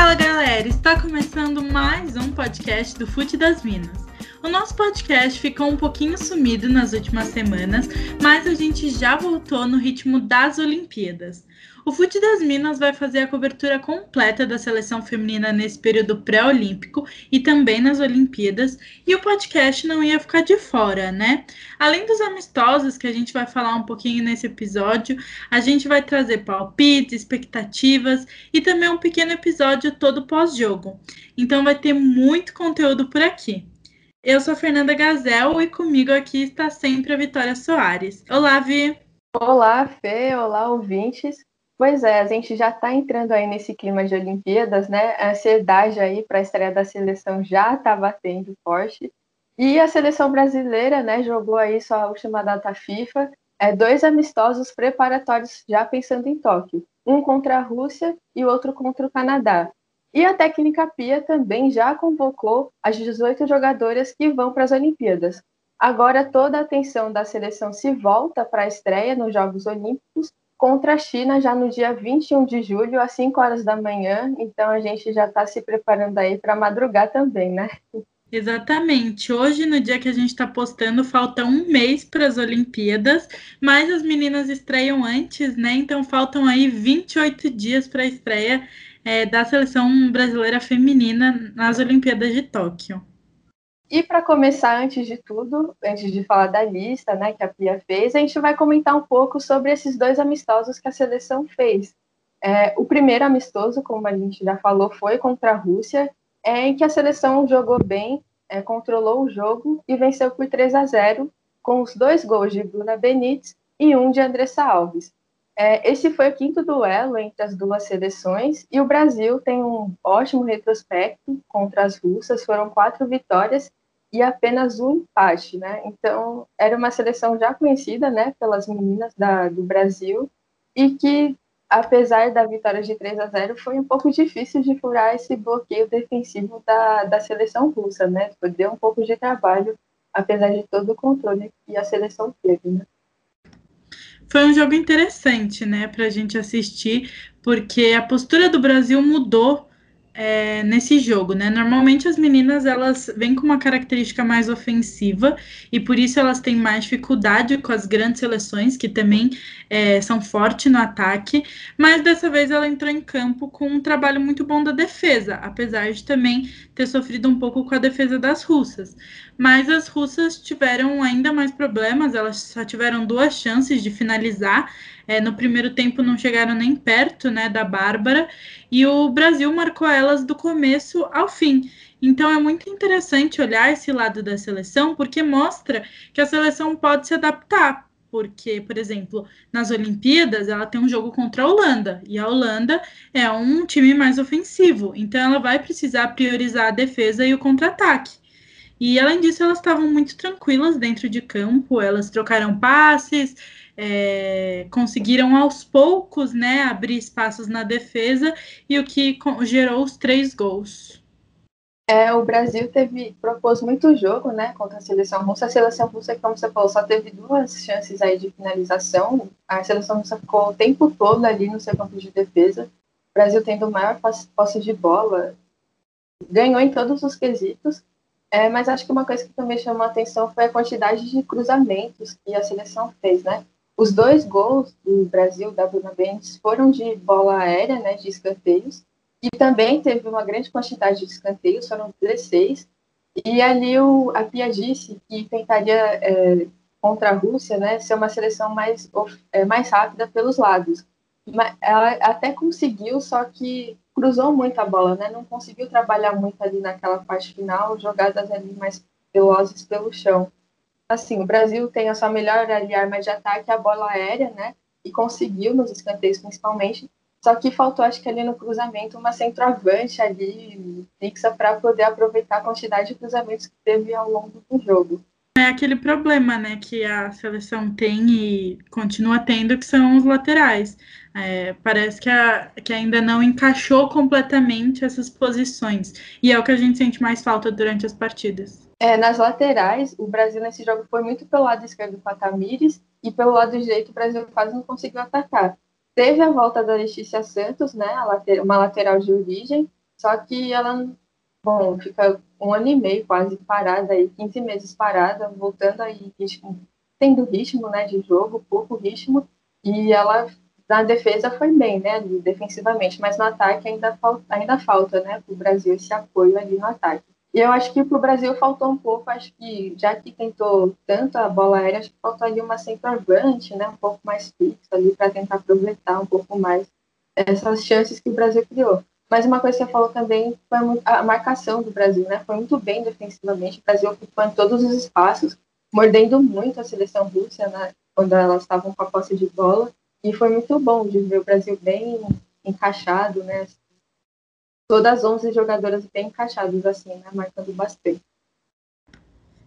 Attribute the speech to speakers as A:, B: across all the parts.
A: Fala galera, está começando mais um podcast do Fute das Minas. O nosso podcast ficou um pouquinho sumido nas últimas semanas, mas a gente já voltou no ritmo das Olimpíadas. O Fute das Minas vai fazer a cobertura completa da seleção feminina nesse período pré-olímpico e também nas Olimpíadas, e o podcast não ia ficar de fora, né? Além dos amistosos que a gente vai falar um pouquinho nesse episódio, a gente vai trazer palpites, expectativas e também um pequeno episódio todo pós-jogo. Então vai ter muito conteúdo por aqui. Eu sou Fernanda Gazel e comigo aqui está sempre a Vitória Soares. Olá, Vi!
B: Olá, Fê! Olá, ouvintes! Pois é, a gente já está entrando aí nesse clima de Olimpíadas, né? A ansiedade aí para a estreia da seleção já está batendo forte. E a seleção brasileira, né, jogou aí sua última data FIFA, é, dois amistosos preparatórios já pensando em Tóquio, um contra a Rússia e outro contra o Canadá. E a técnica Pia também já convocou as 18 jogadoras que vão para as Olimpíadas. Agora toda a atenção da seleção se volta para a estreia nos Jogos Olímpicos contra a China já no dia 21 de julho, às 5 horas da manhã. Então a gente já está se preparando aí para madrugar também, né?
A: Exatamente. Hoje, no dia que a gente está postando, falta um mês para as Olimpíadas, mas as meninas estreiam antes, né? Então faltam aí 28 dias para a estreia é, da seleção brasileira feminina nas Olimpíadas de Tóquio.
B: E para começar, antes de tudo, antes de falar da lista né, que a Pia fez, a gente vai comentar um pouco sobre esses dois amistosos que a seleção fez. É, o primeiro amistoso, como a gente já falou, foi contra a Rússia, é, em que a seleção jogou bem, é, controlou o jogo e venceu por 3 a 0, com os dois gols de Bruna Benítez e um de Andressa Alves. É, esse foi o quinto duelo entre as duas seleções e o Brasil tem um ótimo retrospecto contra as russas, foram quatro vitórias e apenas um empate, né? Então era uma seleção já conhecida, né, pelas meninas da, do Brasil e que apesar da vitória de 3 a 0 foi um pouco difícil de furar esse bloqueio defensivo da, da seleção russa, né? Deu um pouco de trabalho apesar de todo o controle que a seleção teve, né?
A: foi um jogo interessante, né, para a gente assistir, porque a postura do Brasil mudou é, nesse jogo, né? Normalmente as meninas elas vêm com uma característica mais ofensiva e por isso elas têm mais dificuldade com as grandes seleções que também é, são fortes no ataque, mas dessa vez ela entrou em campo com um trabalho muito bom da defesa, apesar de também ter sofrido um pouco com a defesa das russas. Mas as russas tiveram ainda mais problemas, elas só tiveram duas chances de finalizar é, no primeiro tempo não chegaram nem perto né, da Bárbara, e o Brasil marcou elas do começo ao fim. Então é muito interessante olhar esse lado da seleção, porque mostra que a seleção pode se adaptar. Porque, por exemplo, nas Olimpíadas ela tem um jogo contra a Holanda, e a Holanda é um time mais ofensivo, então ela vai precisar priorizar a defesa e o contra-ataque. E além disso, elas estavam muito tranquilas dentro de campo, elas trocaram passes, é, conseguiram aos poucos né, abrir espaços na defesa e o que gerou os três gols.
B: É, o Brasil teve propôs muito jogo, né, contra a seleção russa. A seleção russa, como você falou, só teve duas chances aí de finalização. A seleção russa ficou o tempo todo ali no seu campo de defesa. O Brasil tendo maior posse de bola, ganhou em todos os quesitos. É, mas acho que uma coisa que também chamou a atenção foi a quantidade de cruzamentos que a seleção fez, né? Os dois gols do Brasil, da Bruna Bendes, foram de bola aérea, né, de escanteios, e também teve uma grande quantidade de escanteios, foram 16, e ali o, a Pia disse que tentaria, é, contra a Rússia, né, ser uma seleção mais, é, mais rápida pelos lados. Ela até conseguiu, só que cruzou muito a bola, né, não conseguiu trabalhar muito ali naquela parte final, jogadas ali mais velozes pelo chão assim, o Brasil tem a sua melhor arma de ataque, a bola aérea, né? E conseguiu nos escanteios principalmente. Só que faltou, acho que ali no cruzamento, uma centroavante ali fixa para poder aproveitar a quantidade de cruzamentos que teve ao longo do jogo.
A: É aquele problema, né, que a seleção tem e continua tendo, que são os laterais. É, parece que, a, que ainda não encaixou completamente essas posições. E é o que a gente sente mais falta durante as partidas.
B: É, nas laterais, o Brasil nesse jogo foi muito pelo lado esquerdo com a Tamires e pelo lado direito o Brasil quase não conseguiu atacar. Teve a volta da Letícia Santos, né, later, uma lateral de origem, Só que ela, bom, fica um ano e meio quase parada aí, 15 meses parada, voltando aí, ritmo, tendo ritmo, né, de jogo, pouco ritmo, e ela na defesa foi bem, né, defensivamente, mas no ataque ainda falta, ainda falta, né, o Brasil esse apoio ali no ataque. E eu acho que para o Brasil faltou um pouco, acho que já que tentou tanto a bola aérea, acho que faltou ali uma centroavante, né, um pouco mais fixa ali para tentar aproveitar um pouco mais essas chances que o Brasil criou. Mas uma coisa que você falou também foi a marcação do Brasil, né? Foi muito bem defensivamente, o Brasil ocupando todos os espaços, mordendo muito a seleção russa, né? Quando elas estavam com a posse de bola. E foi muito bom de ver o Brasil bem encaixado, né? Todas as 11 jogadoras bem encaixadas, assim, né? Marcando bastante.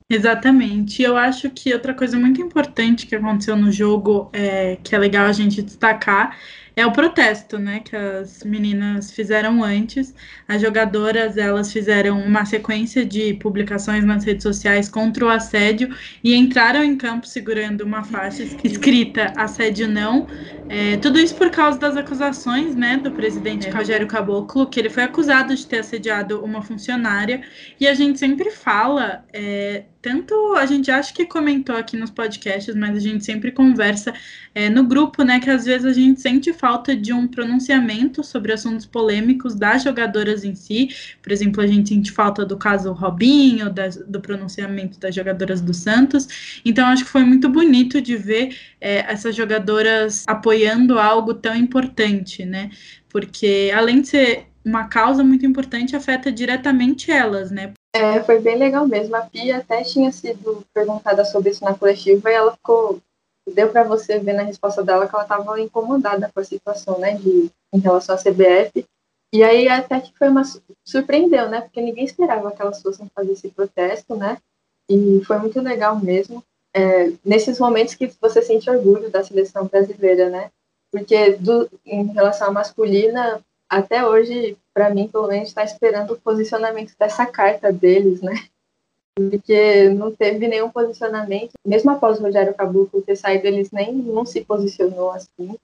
A: Exatamente. Eu acho que outra coisa muito importante que aconteceu no jogo, é, que é legal a gente destacar, é o protesto, né, que as meninas fizeram antes. As jogadoras, elas fizeram uma sequência de publicações nas redes sociais contra o assédio e entraram em campo segurando uma faixa escrita assédio não. É, tudo isso por causa das acusações, né, do presidente Rogério Caboclo, que ele foi acusado de ter assediado uma funcionária. E a gente sempre fala é, tanto a gente acha que comentou aqui nos podcasts, mas a gente sempre conversa é, no grupo, né? Que às vezes a gente sente falta de um pronunciamento sobre assuntos polêmicos das jogadoras em si. Por exemplo, a gente sente falta do caso Robinho, das, do pronunciamento das jogadoras do Santos. Então, acho que foi muito bonito de ver é, essas jogadoras apoiando algo tão importante, né? Porque além de ser uma causa muito importante, afeta diretamente elas, né?
B: É, foi bem legal mesmo. A Pia até tinha sido perguntada sobre isso na coletiva e ela ficou. Deu para você ver na resposta dela que ela estava incomodada com a situação, né, de, em relação à CBF. E aí até que foi uma. surpreendeu, né, porque ninguém esperava que elas fossem fazer esse protesto, né, e foi muito legal mesmo. É, nesses momentos que você sente orgulho da seleção brasileira, né, porque do, em relação à masculina, até hoje, para mim, pelo menos, está esperando o posicionamento dessa carta deles, né? Porque não teve nenhum posicionamento, mesmo após o Rogério Caboclo ter saído, eles nem não se posicionou assim.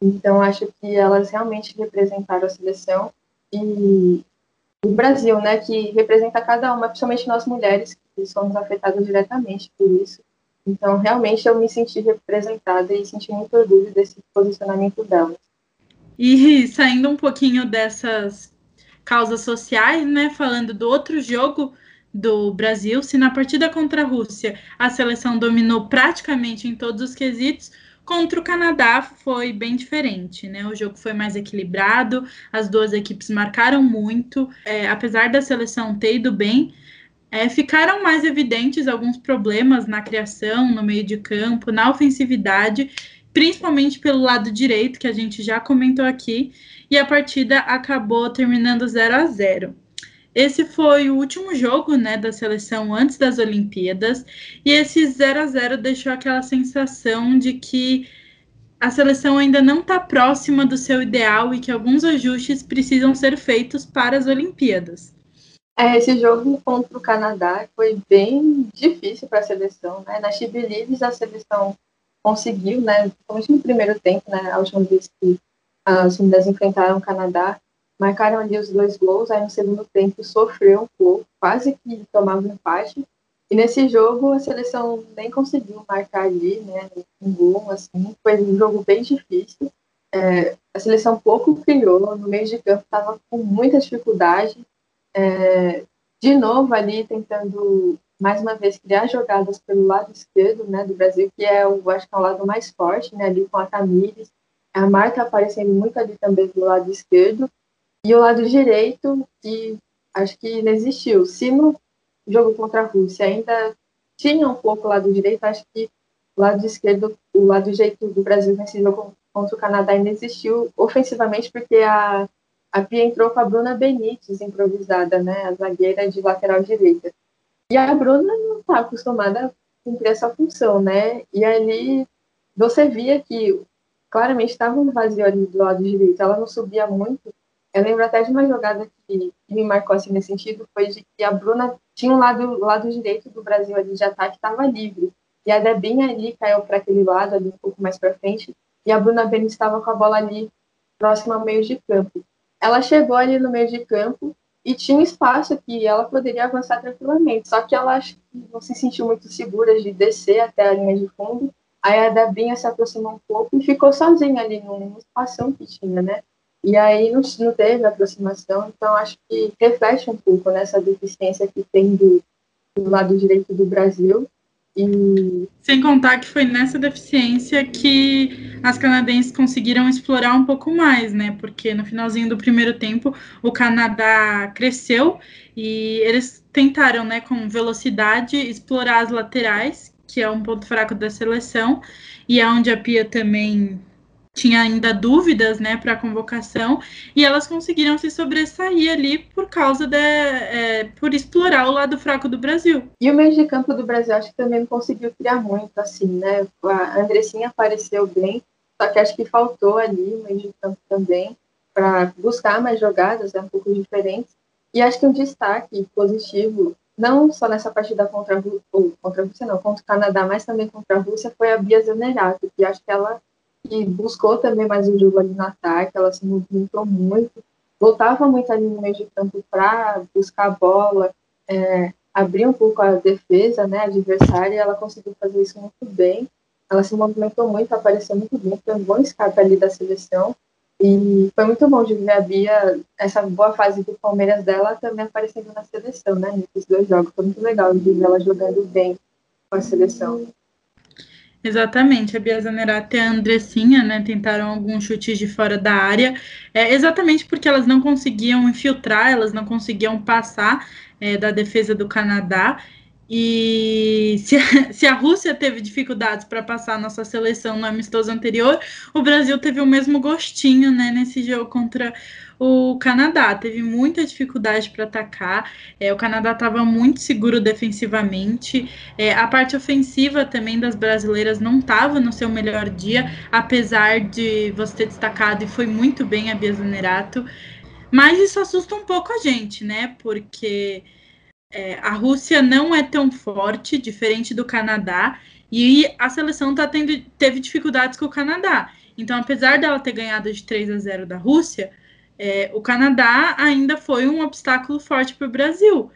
B: Então, acho que elas realmente representaram a seleção e o Brasil, né, que representa cada uma, principalmente nós mulheres, que somos afetadas diretamente por isso. Então, realmente, eu me senti representada e senti muito orgulho desse posicionamento delas.
A: E saindo um pouquinho dessas causas sociais, né? Falando do outro jogo do Brasil, se na partida contra a Rússia a seleção dominou praticamente em todos os quesitos, contra o Canadá foi bem diferente, né? O jogo foi mais equilibrado, as duas equipes marcaram muito, é, apesar da seleção ter ido bem. É, ficaram mais evidentes alguns problemas na criação, no meio de campo, na ofensividade, principalmente pelo lado direito, que a gente já comentou aqui, e a partida acabou terminando 0 a 0. Esse foi o último jogo né, da seleção antes das Olimpíadas, e esse 0 a 0 deixou aquela sensação de que a seleção ainda não está próxima do seu ideal e que alguns ajustes precisam ser feitos para as Olimpíadas.
B: É, esse jogo contra o Canadá foi bem difícil para a seleção. Né? Na Chibilives, a seleção conseguiu, né, principalmente no primeiro tempo, né, a última vez que as meninas enfrentaram o Canadá, marcaram ali os dois gols, aí no segundo tempo sofreu um pouco, quase que tomava um empate, e nesse jogo a seleção nem conseguiu marcar ali, né, um gol, assim, foi um jogo bem difícil, é, a seleção pouco criou, no meio de campo estava com muita dificuldade, é, de novo ali tentando mais uma vez, criar jogadas pelo lado esquerdo né, do Brasil, que é o, acho que é o lado mais forte, né, ali com a Tamires, a Marta aparecendo muito ali também do lado esquerdo, e o lado direito, que acho que não existiu. Se no jogo contra a Rússia ainda tinha um pouco o lado direito, acho que o lado esquerdo, o lado direito do Brasil nesse jogo contra o Canadá ainda existiu ofensivamente, porque a, a Pia entrou com a Bruna Benítez improvisada, né, a zagueira de lateral direita. E a Bruna não está acostumada a cumprir essa função, né? E ali você via que claramente estava um vazio ali do lado direito, ela não subia muito. Eu lembro até de uma jogada que, me marcou assim nesse sentido, foi de que a Bruna tinha um lado, lado direito do Brasil ali de ataque estava livre. E a Debinha ali caiu para aquele lado, ali um pouco mais para frente, e a Bruna Beni estava com a bola ali próxima ao meio de campo. Ela chegou ali no meio de campo, e tinha um espaço que ela poderia avançar tranquilamente. Só que ela não se sentiu muito segura de descer até a linha de fundo. Aí a Debinha se aproximou um pouco e ficou sozinha ali no espaço que tinha, né? E aí não, não teve aproximação, então acho que reflete um pouco nessa deficiência que tem do, do lado direito do Brasil. E...
A: Sem contar que foi nessa deficiência que as canadenses conseguiram explorar um pouco mais, né? Porque no finalzinho do primeiro tempo o Canadá cresceu e eles tentaram, né, com velocidade, explorar as laterais, que é um ponto fraco da seleção, e é onde a Pia também tinha ainda dúvidas, né, para a convocação, e elas conseguiram se sobressair ali por causa de, é, por explorar o lado fraco do Brasil.
B: E o meio de campo do Brasil acho que também não conseguiu criar muito, assim, né, a Andressinha apareceu bem, só que acho que faltou ali o meio de campo também para buscar mais jogadas, é um pouco diferente, e acho que um destaque positivo não só nessa partida contra a, contra a Rússia, não, contra o Canadá, mas também contra a Rússia, foi a Bia Zanerato, que acho que ela que buscou também mais um jogo ali no ataque, ela se movimentou muito, voltava muito ali no meio de campo para buscar a bola, é, abrir um pouco a defesa, né, adversária, e ela conseguiu fazer isso muito bem. Ela se movimentou muito, apareceu muito bem, foi um bom escape ali da seleção. E foi muito bom de ver a Bia, essa boa fase do Palmeiras dela também aparecendo na seleção, né? Nesses dois jogos. Foi muito legal de ver ela jogando bem com a seleção.
A: Exatamente, a Bia Zanerato e a Andressinha, né, tentaram alguns chutes de fora da área, é, exatamente porque elas não conseguiam infiltrar, elas não conseguiam passar é, da defesa do Canadá, e se a, se a Rússia teve dificuldades para passar a nossa seleção no amistoso anterior, o Brasil teve o mesmo gostinho, né, nesse jogo contra o Canadá teve muita dificuldade para atacar. É, o Canadá estava muito seguro defensivamente. É, a parte ofensiva também das brasileiras não estava no seu melhor dia, apesar de você ter destacado e foi muito bem a Bia Zanerato. Mas isso assusta um pouco a gente, né? Porque é, a Rússia não é tão forte, diferente do Canadá, e a seleção tá tendo, teve dificuldades com o Canadá. Então, apesar dela ter ganhado de 3 a 0 da Rússia, é, o Canadá ainda foi um obstáculo forte para o Brasil.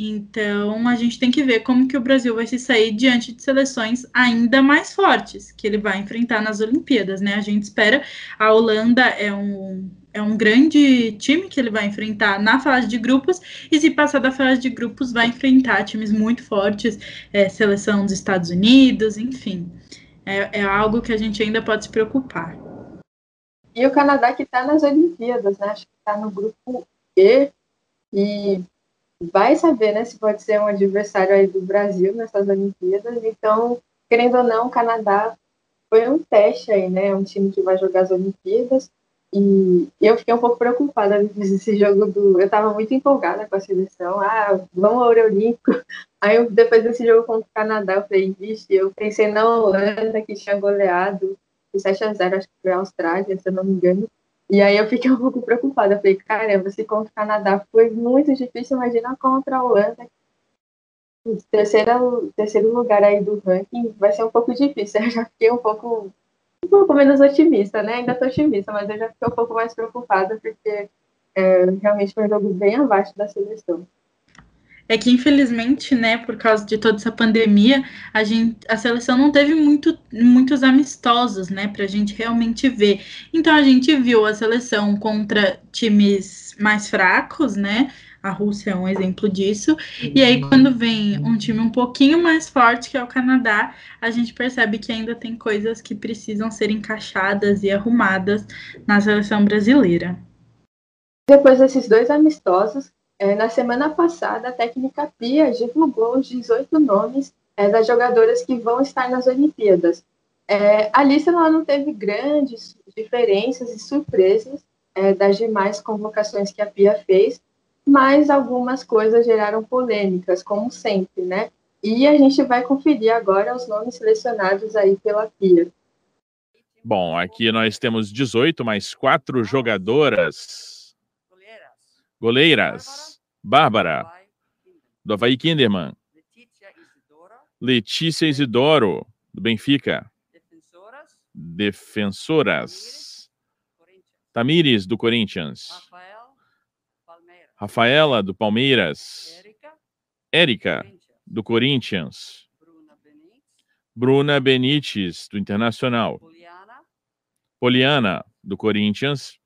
A: Então a gente tem que ver como que o Brasil vai se sair diante de seleções ainda mais fortes que ele vai enfrentar nas Olimpíadas, né? A gente espera. A Holanda é um, é um grande time que ele vai enfrentar na fase de grupos, e se passar da fase de grupos, vai enfrentar times muito fortes, é, seleção dos Estados Unidos, enfim. É, é algo que a gente ainda pode se preocupar.
B: E o Canadá que está nas Olimpíadas, né? Acho que está no grupo E e vai saber, né, se pode ser um adversário aí do Brasil nessas Olimpíadas. Então, querendo ou não, o Canadá foi um teste aí, né? É um time que vai jogar as Olimpíadas. E eu fiquei um pouco preocupada desse jogo do. Eu estava muito empolgada com a seleção. Ah, vamos ao Olímpico. Aí eu, depois desse jogo contra o Canadá, eu falei, vixe, eu pensei na Holanda que tinha goleado 7 a 0 acho que foi a Austrália, se eu não me engano. E aí eu fiquei um pouco preocupada. Falei, caramba, se contra o Canadá foi muito difícil, imagina contra a Holanda. Terceiro, terceiro lugar aí do ranking vai ser um pouco difícil. Eu já fiquei um pouco, um pouco menos otimista, né? Ainda estou otimista, mas eu já fiquei um pouco mais preocupada porque é, realmente foi um jogo bem abaixo da seleção
A: é que infelizmente, né, por causa de toda essa pandemia, a gente, a seleção não teve muito, muitos amistosos, né, para a gente realmente ver. Então a gente viu a seleção contra times mais fracos, né? A Rússia é um exemplo disso. E aí, quando vem um time um pouquinho mais forte, que é o Canadá, a gente percebe que ainda tem coisas que precisam ser encaixadas e arrumadas na seleção brasileira.
B: Depois desses dois amistosos, é, na semana passada, a técnica Pia divulgou os 18 nomes é, das jogadoras que vão estar nas Olimpíadas. É, a lista não teve grandes diferenças e surpresas é, das demais convocações que a Pia fez, mas algumas coisas geraram polêmicas, como sempre, né? E a gente vai conferir agora os nomes selecionados aí pela Pia.
C: Bom, aqui nós temos 18 mais quatro jogadoras Goleiras. Bárbara. Do Havaí Kinderman. Letícia Isidoro, do Benfica. Defensoras. Tamires, do Corinthians. Rafaela, do Palmeiras. Érica, do Corinthians. Bruna Benites, do Internacional. Poliana, do Corinthians.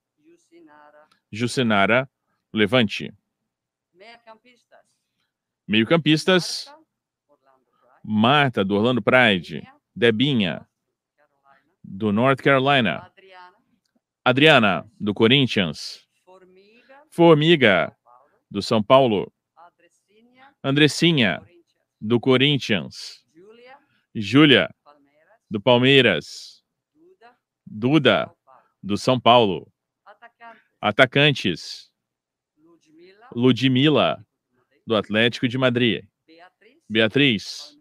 C: Jucinara, Levante. Meio-campistas. Marta, do Orlando Pride. Debinha, do North Carolina. Adriana, do Corinthians. Formiga, do São Paulo. Andressinha, do Corinthians. Júlia, do Palmeiras. Duda, do São Paulo. Atacantes. Ludmila, do Atlético de Madrid. Beatriz,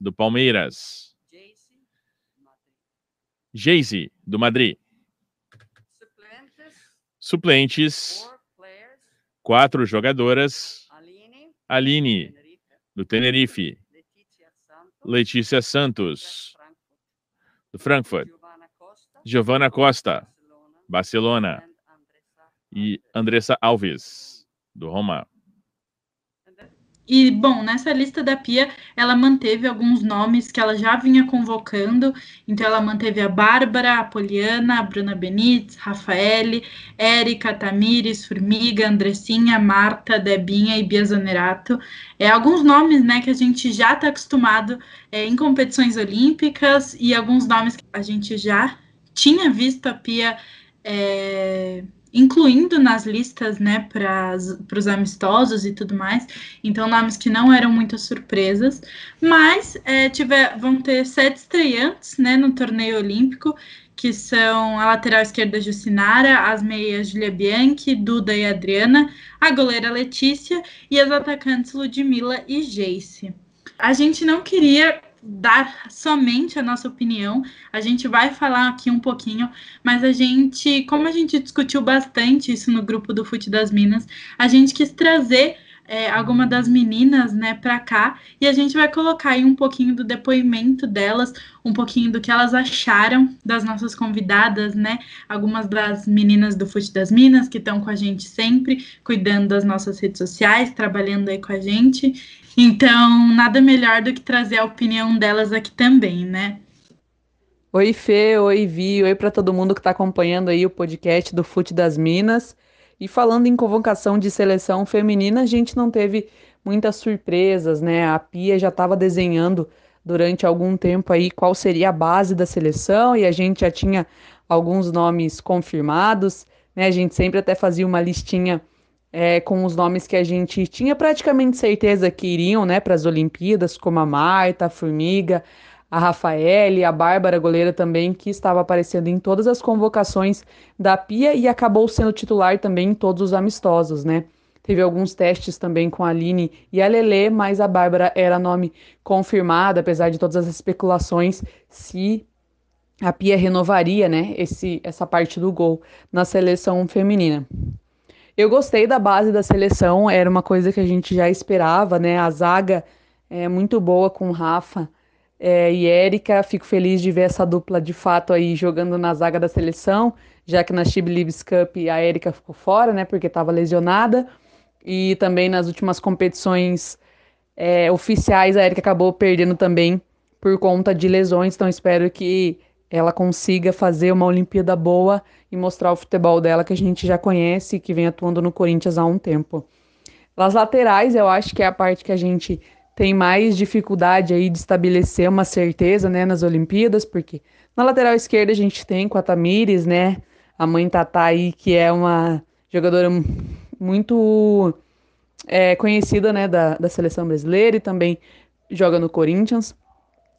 C: do Palmeiras. Geise, do Madrid. Suplentes. Quatro jogadoras. Aline, do Tenerife. Letícia Santos, do Frankfurt. Giovana Costa, Barcelona. E Andressa Alves, do Roma.
A: E, bom, nessa lista da Pia, ela manteve alguns nomes que ela já vinha convocando. Então, ela manteve a Bárbara, a Poliana, a Bruna Benites, Rafaele, Érica, Tamires, Formiga, Andressinha, Marta, Debinha e Bia Zanerato. É, alguns nomes né, que a gente já está acostumado é, em competições olímpicas e alguns nomes que a gente já tinha visto a Pia. É, incluindo nas listas, né, para os amistosos e tudo mais. Então, nomes que não eram muitas surpresas, mas é, tiver, vão ter sete estreantes, né, no torneio olímpico, que são a lateral esquerda Jucinara, as meias Julia Bianchi, Duda e Adriana, a goleira Letícia e as atacantes Ludmilla e Jace. A gente não queria dar somente a nossa opinião. A gente vai falar aqui um pouquinho, mas a gente, como a gente discutiu bastante isso no grupo do Fute das Minas, a gente quis trazer é, alguma das meninas, né, para cá e a gente vai colocar aí um pouquinho do depoimento delas, um pouquinho do que elas acharam das nossas convidadas, né, algumas das meninas do Fute das Minas que estão com a gente sempre, cuidando das nossas redes sociais, trabalhando aí com a gente então, nada melhor do que trazer a opinião delas aqui também, né?
D: Oi, Fê, oi, Vi, oi para todo mundo que está acompanhando aí o podcast do Fute das Minas. E falando em convocação de seleção feminina, a gente não teve muitas surpresas, né? A Pia já estava desenhando durante algum tempo aí qual seria a base da seleção e a gente já tinha alguns nomes confirmados, né? A gente sempre até fazia uma listinha é, com os nomes que a gente tinha praticamente certeza que iriam né, para as Olimpíadas, como a Marta, a Formiga, a Rafaele, a Bárbara, goleira também, que estava aparecendo em todas as convocações da Pia e acabou sendo titular também em todos os amistosos, né? Teve alguns testes também com a Aline e a Lele, mas a Bárbara era nome confirmado, apesar de todas as especulações, se a Pia renovaria, né, esse, essa parte do gol na seleção feminina. Eu gostei da base da seleção, era uma coisa que a gente já esperava, né? A zaga é muito boa com Rafa é, e Érica. Fico feliz de ver essa dupla de fato aí jogando na zaga da seleção, já que na Chib Cup a Érica ficou fora, né? Porque estava lesionada. E também nas últimas competições é, oficiais a Érica acabou perdendo também por conta de lesões. Então espero que ela consiga fazer uma Olimpíada boa e mostrar o futebol dela que a gente já conhece e que vem atuando no Corinthians há um tempo. Nas laterais, eu acho que é a parte que a gente tem mais dificuldade aí de estabelecer uma certeza, né, nas Olimpíadas, porque na lateral esquerda a gente tem com a Tamires, né, a mãe Tatá aí, que é uma jogadora muito é, conhecida, né, da, da seleção brasileira e também joga no Corinthians.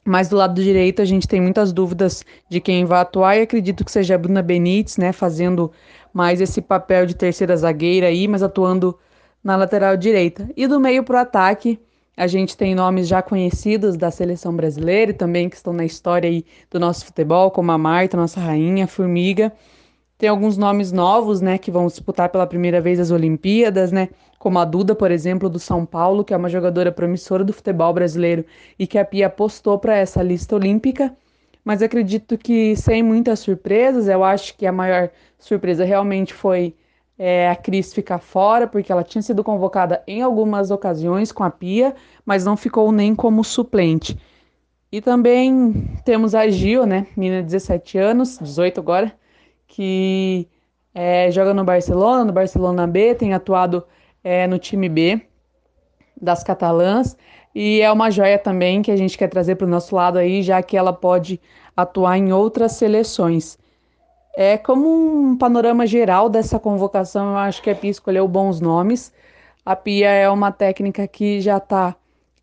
D: Mas do lado direito a gente tem muitas dúvidas de quem vai atuar e acredito que seja a Bruna Benítez, né, fazendo mais esse papel de terceira zagueira aí, mas atuando na lateral direita. E do meio para o ataque, a gente tem nomes já conhecidos da seleção brasileira e também que estão na história aí do nosso futebol, como a Marta, nossa rainha, Formiga. Tem alguns nomes novos, né, que vão disputar pela primeira vez as Olimpíadas, né? Como a Duda, por exemplo, do São Paulo, que é uma jogadora promissora do futebol brasileiro e que a Pia apostou para essa lista olímpica. Mas acredito que sem muitas surpresas, eu acho que a maior surpresa realmente foi é, a Cris ficar fora, porque ela tinha sido convocada em algumas ocasiões com a Pia, mas não ficou nem como suplente. E também temos a Gil, né, menina de 17 anos, 18 agora, que é, joga no Barcelona, no Barcelona B, tem atuado é, no time B das catalãs, e é uma joia também que a gente quer trazer para o nosso lado aí, já que ela pode atuar em outras seleções. É como um panorama geral dessa convocação, eu acho que a Pia escolheu bons nomes. A Pia é uma técnica que já está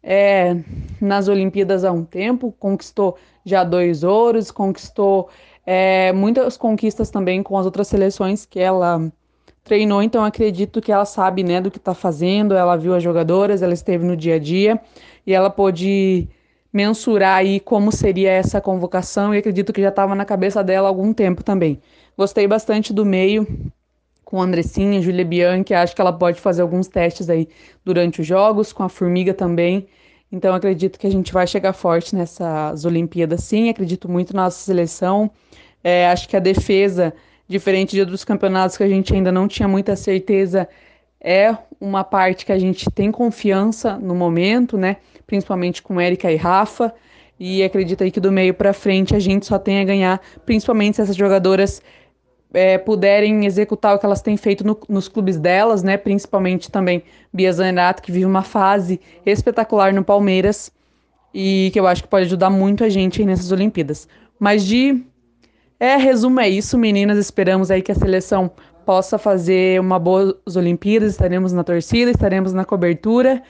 D: é, nas Olimpíadas há um tempo, conquistou já dois ouros, conquistou é, muitas conquistas também com as outras seleções que ela treinou, então acredito que ela sabe né, do que está fazendo, ela viu as jogadoras, ela esteve no dia a dia e ela pôde mensurar aí como seria essa convocação e acredito que já estava na cabeça dela há algum tempo também. Gostei bastante do meio com a Andressinha, Julia Bianchi, acho que ela pode fazer alguns testes aí durante os jogos, com a Formiga também. Então acredito que a gente vai chegar forte nessas Olimpíadas sim, acredito muito na nossa seleção. É, acho que a defesa, diferente de outros campeonatos que a gente ainda não tinha muita certeza, é uma parte que a gente tem confiança no momento, né? principalmente com Érica e Rafa. E acredito aí que do meio para frente a gente só tem a ganhar, principalmente se essas jogadoras é, puderem executar o que elas têm feito no, nos clubes delas, né? Principalmente também Bia Zanerato, que vive uma fase espetacular no Palmeiras e que eu acho que pode ajudar muito a gente nessas Olimpíadas. Mas de é, resumo é isso, meninas. Esperamos aí que a seleção possa fazer uma boa Olimpíadas. Estaremos na torcida, estaremos na cobertura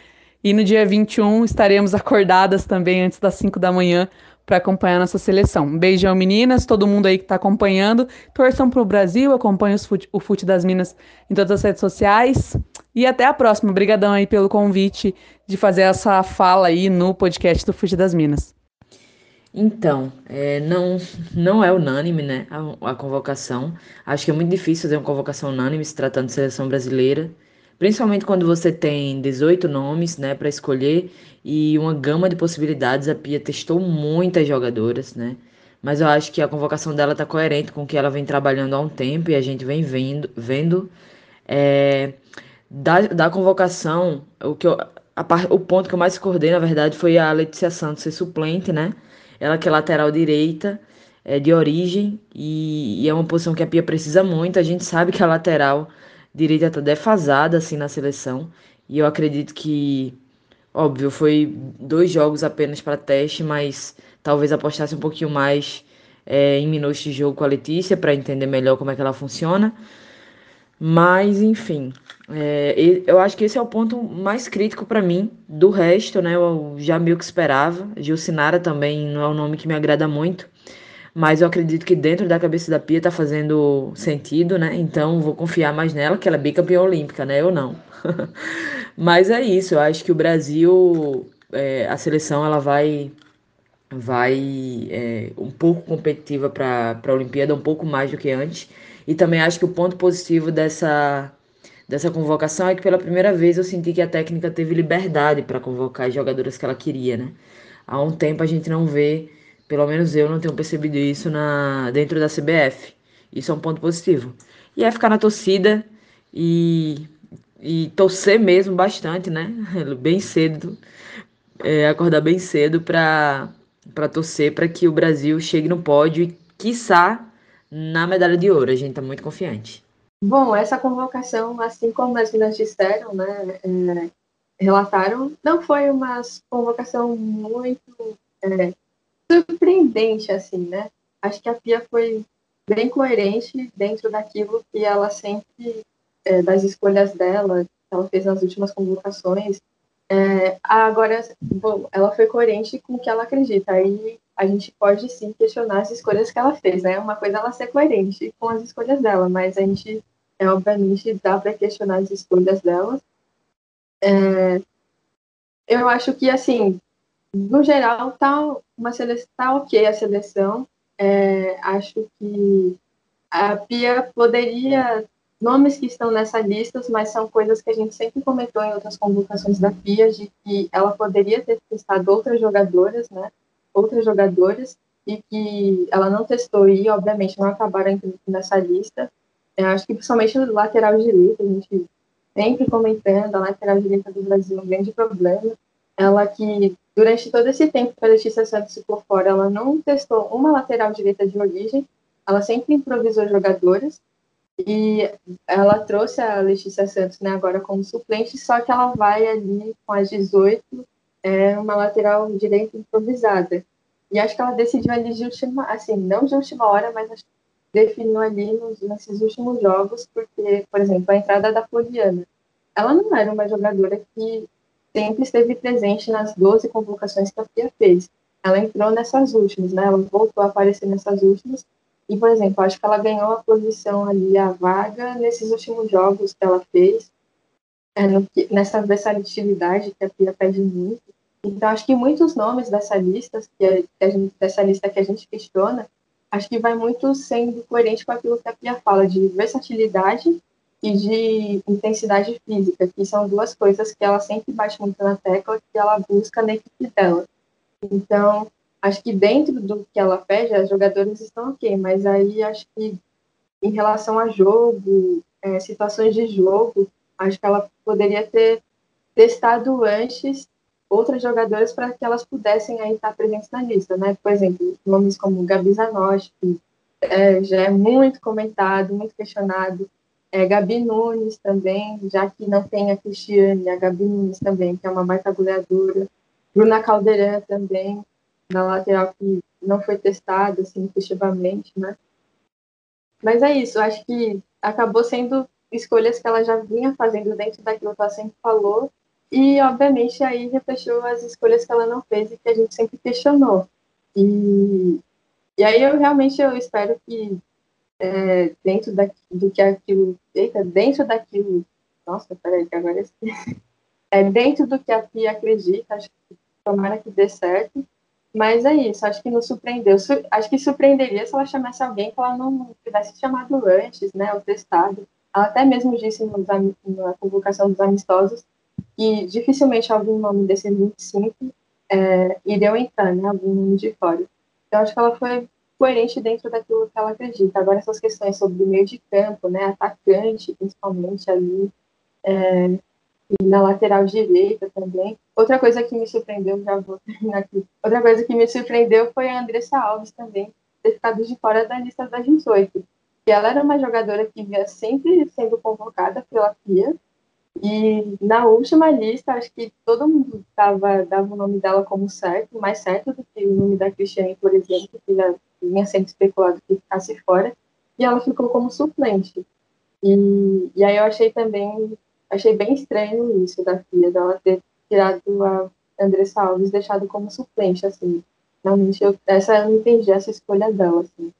D: e no dia 21 estaremos acordadas também antes das 5 da manhã para acompanhar nossa seleção. Um beijão, meninas, todo mundo aí que está acompanhando. Torçam para o Brasil, acompanhem fute, o Fute das Minas em todas as redes sociais. E até a próxima. Obrigadão aí pelo convite de fazer essa fala aí no podcast do Fute das Minas.
E: Então, é, não, não é unânime, né, a, a convocação. Acho que é muito difícil fazer uma convocação unânime se tratando de seleção brasileira principalmente quando você tem 18 nomes, né, para escolher e uma gama de possibilidades. A Pia testou muitas jogadoras, né? Mas eu acho que a convocação dela está coerente com o que ela vem trabalhando há um tempo e a gente vem vendo. vendo é, da, da convocação, o, que eu, a, o ponto que eu mais discordei, na verdade, foi a Letícia Santos ser suplente, né? Ela que é lateral direita, é de origem, e, e é uma posição que a Pia precisa muito. A gente sabe que a lateral direita tá defasada assim na seleção. E eu acredito que, óbvio, foi dois jogos apenas para teste, mas talvez apostasse um pouquinho mais é, em minutos de jogo com a Letícia para entender melhor como é que ela funciona. Mas, enfim, é, eu acho que esse é o ponto mais crítico para mim. Do resto, né, eu já meio que esperava. Gilcinara também não é um nome que me agrada muito mas eu acredito que dentro da cabeça da Pia tá fazendo sentido, né? Então vou confiar mais nela, que ela é bicampeã olímpica, né? Eu não. mas é isso, eu acho que o Brasil, é, a seleção, ela vai vai é, um pouco competitiva para a Olimpíada, um pouco mais do que antes. E também acho que o ponto positivo dessa, dessa convocação é que pela primeira vez eu senti que a técnica teve liberdade para convocar as jogadoras que ela queria, né? Há um tempo a gente não vê pelo menos eu não tenho percebido isso na dentro da CBF. Isso é um ponto positivo. E é ficar na torcida e, e torcer mesmo bastante, né? Bem cedo. É, acordar bem cedo para torcer para que o Brasil chegue no pódio e, quiçá, na medalha de ouro. A gente está muito confiante.
B: Bom, essa convocação, assim como as meninas disseram, né, é, relataram, não foi uma convocação muito é, surpreendente, assim, né? Acho que a Pia foi bem coerente dentro daquilo que ela sempre, é, das escolhas dela, que ela fez nas últimas convocações. É, agora, bom, ela foi coerente com o que ela acredita. Aí a gente pode sim questionar as escolhas que ela fez, né? Uma coisa é ela ser coerente com as escolhas dela, mas a gente, é, obviamente, dá para questionar as escolhas dela. É, eu acho que, assim, no geral, tá uma seleção, tá ok a seleção. É, acho que a Pia poderia nomes que estão nessa lista, mas são coisas que a gente sempre comentou em outras convocações da Pia, de que ela poderia ter testado outras jogadoras, né? Outras jogadoras, e que ela não testou e, obviamente, não acabaram nessa lista. Eu acho que principalmente no lateral direito, a gente sempre comentando, a lateral direita do Brasil é um grande problema. Ela que, durante todo esse tempo que a Letícia Santos ficou fora, ela não testou uma lateral direita de origem, ela sempre improvisou jogadores, e ela trouxe a Letícia Santos né, agora como suplente, só que ela vai ali com as 18, é uma lateral direita improvisada. E acho que ela decidiu ali de última, assim, não de última hora, mas acho que definiu ali nos, nesses últimos jogos, porque, por exemplo, a entrada da Poliana, ela não era uma jogadora que sempre esteve presente nas 12 convocações que a FIA fez. Ela entrou nessas últimas, né? Ela voltou a aparecer nessas últimas. E, por exemplo, acho que ela ganhou a posição ali, a vaga, nesses últimos jogos que ela fez, é, no, nessa versatilidade que a FIA pede muito. Então, acho que muitos nomes dessa lista, que, a, que a gente, dessa lista que a gente questiona, acho que vai muito sendo coerente com aquilo que a Pia fala, de versatilidade e de intensidade física, que são duas coisas que ela sempre bate muito na tecla, que ela busca na equipe dela. Então, acho que dentro do que ela pede, as jogadoras estão ok, mas aí acho que em relação a jogo, é, situações de jogo, acho que ela poderia ter testado antes outras jogadoras para que elas pudessem aí estar presentes na lista, né? Por exemplo, nomes como Gabi Zanotti, que é, já é muito comentado, muito questionado, é, Gabi Nunes também, já que não tem a Cristiane, a Gabi Nunes também, que é uma baita goleadora, Bruna Caldeirão também, na lateral que não foi testada, assim, efetivamente, né? Mas é isso, acho que acabou sendo escolhas que ela já vinha fazendo dentro daquilo que ela sempre falou, e, obviamente, aí refletiu as escolhas que ela não fez e que a gente sempre questionou. E, e aí eu realmente eu espero que é, dentro da, do que aquilo. Eita, dentro daquilo. Nossa, peraí, que agora é dentro do que a Pia acredita, acho que tomara que dê certo. Mas é isso, acho que nos surpreendeu. Acho que surpreenderia se ela chamasse alguém que ela não tivesse chamado antes, né, ou testado. Ela até mesmo disse nos, na convocação dos amistosos que dificilmente algum nome desses 25 é, entrar, né, algum nome de fora. Então, acho que ela foi coerente dentro daquilo que ela acredita. Agora, essas questões sobre meio de campo, né, atacante, principalmente ali, é, e na lateral direita também. Outra coisa que me surpreendeu, já vou terminar aqui, outra coisa que me surpreendeu foi a Andressa Alves também ter ficado de fora da lista das 18. E ela era uma jogadora que via sempre sendo convocada pela FIA, e na última lista, acho que todo mundo tava, dava o nome dela como certo, mais certo do que o nome da Cristiane, por exemplo, que já vinha sendo especulado que ficasse fora, e ela ficou como suplente. E, e aí eu achei também, achei bem estranho isso da filha, dela ter tirado a Andressa Alves, deixado como suplente, assim. Realmente, eu, essa eu não entendi, essa escolha dela, assim.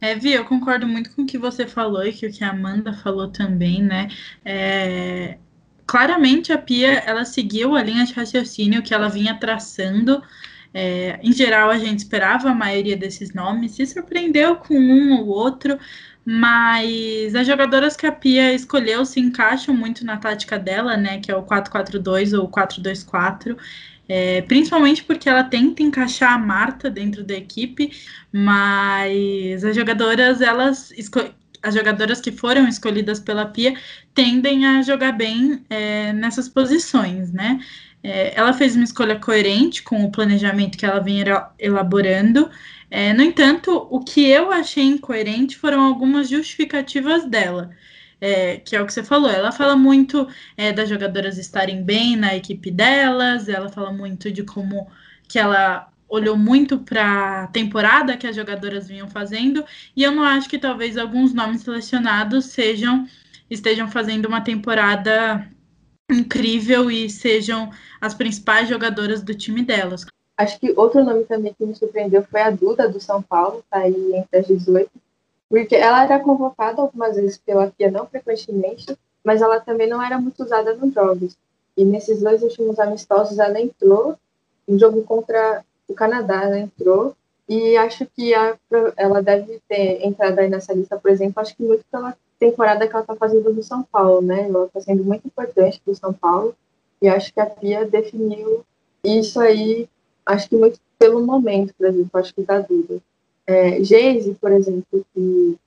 A: É, Vi, eu concordo muito com o que você falou e que o que a Amanda falou também, né? É, claramente a Pia, ela seguiu a linha de raciocínio que ela vinha traçando. É, em geral, a gente esperava a maioria desses nomes, se surpreendeu com um ou outro, mas as jogadoras que a Pia escolheu se encaixam muito na tática dela, né? Que é o 4-4-2 ou 4-2-4. É, principalmente porque ela tenta encaixar a Marta dentro da equipe, mas as jogadoras, elas as jogadoras que foram escolhidas pela Pia tendem a jogar bem é, nessas posições, né? É, ela fez uma escolha coerente com o planejamento que ela vinha elaborando. É, no entanto, o que eu achei incoerente foram algumas justificativas dela é, que é o que você falou. Ela fala muito é, das jogadoras estarem bem na equipe delas, ela fala muito de como que ela olhou muito para a temporada que as jogadoras vinham fazendo, e eu não acho que talvez alguns nomes selecionados sejam estejam fazendo uma temporada incrível e sejam as principais jogadoras do time delas.
B: Acho que outro nome também que me surpreendeu foi a Duda do São Paulo, tá aí entre as 18 porque ela era convocada algumas vezes pela FIA, não frequentemente, mas ela também não era muito usada nos jogos. E nesses dois últimos amistosos ela entrou, no jogo contra o Canadá ela entrou, e acho que a, ela deve ter entrado aí nessa lista, por exemplo, acho que muito pela temporada que ela está fazendo no São Paulo, né? Ela está sendo muito importante para o São Paulo, e acho que a FIA definiu isso aí, acho que muito pelo momento, por exemplo, acho que dá dúvida. É, Geise, por exemplo, que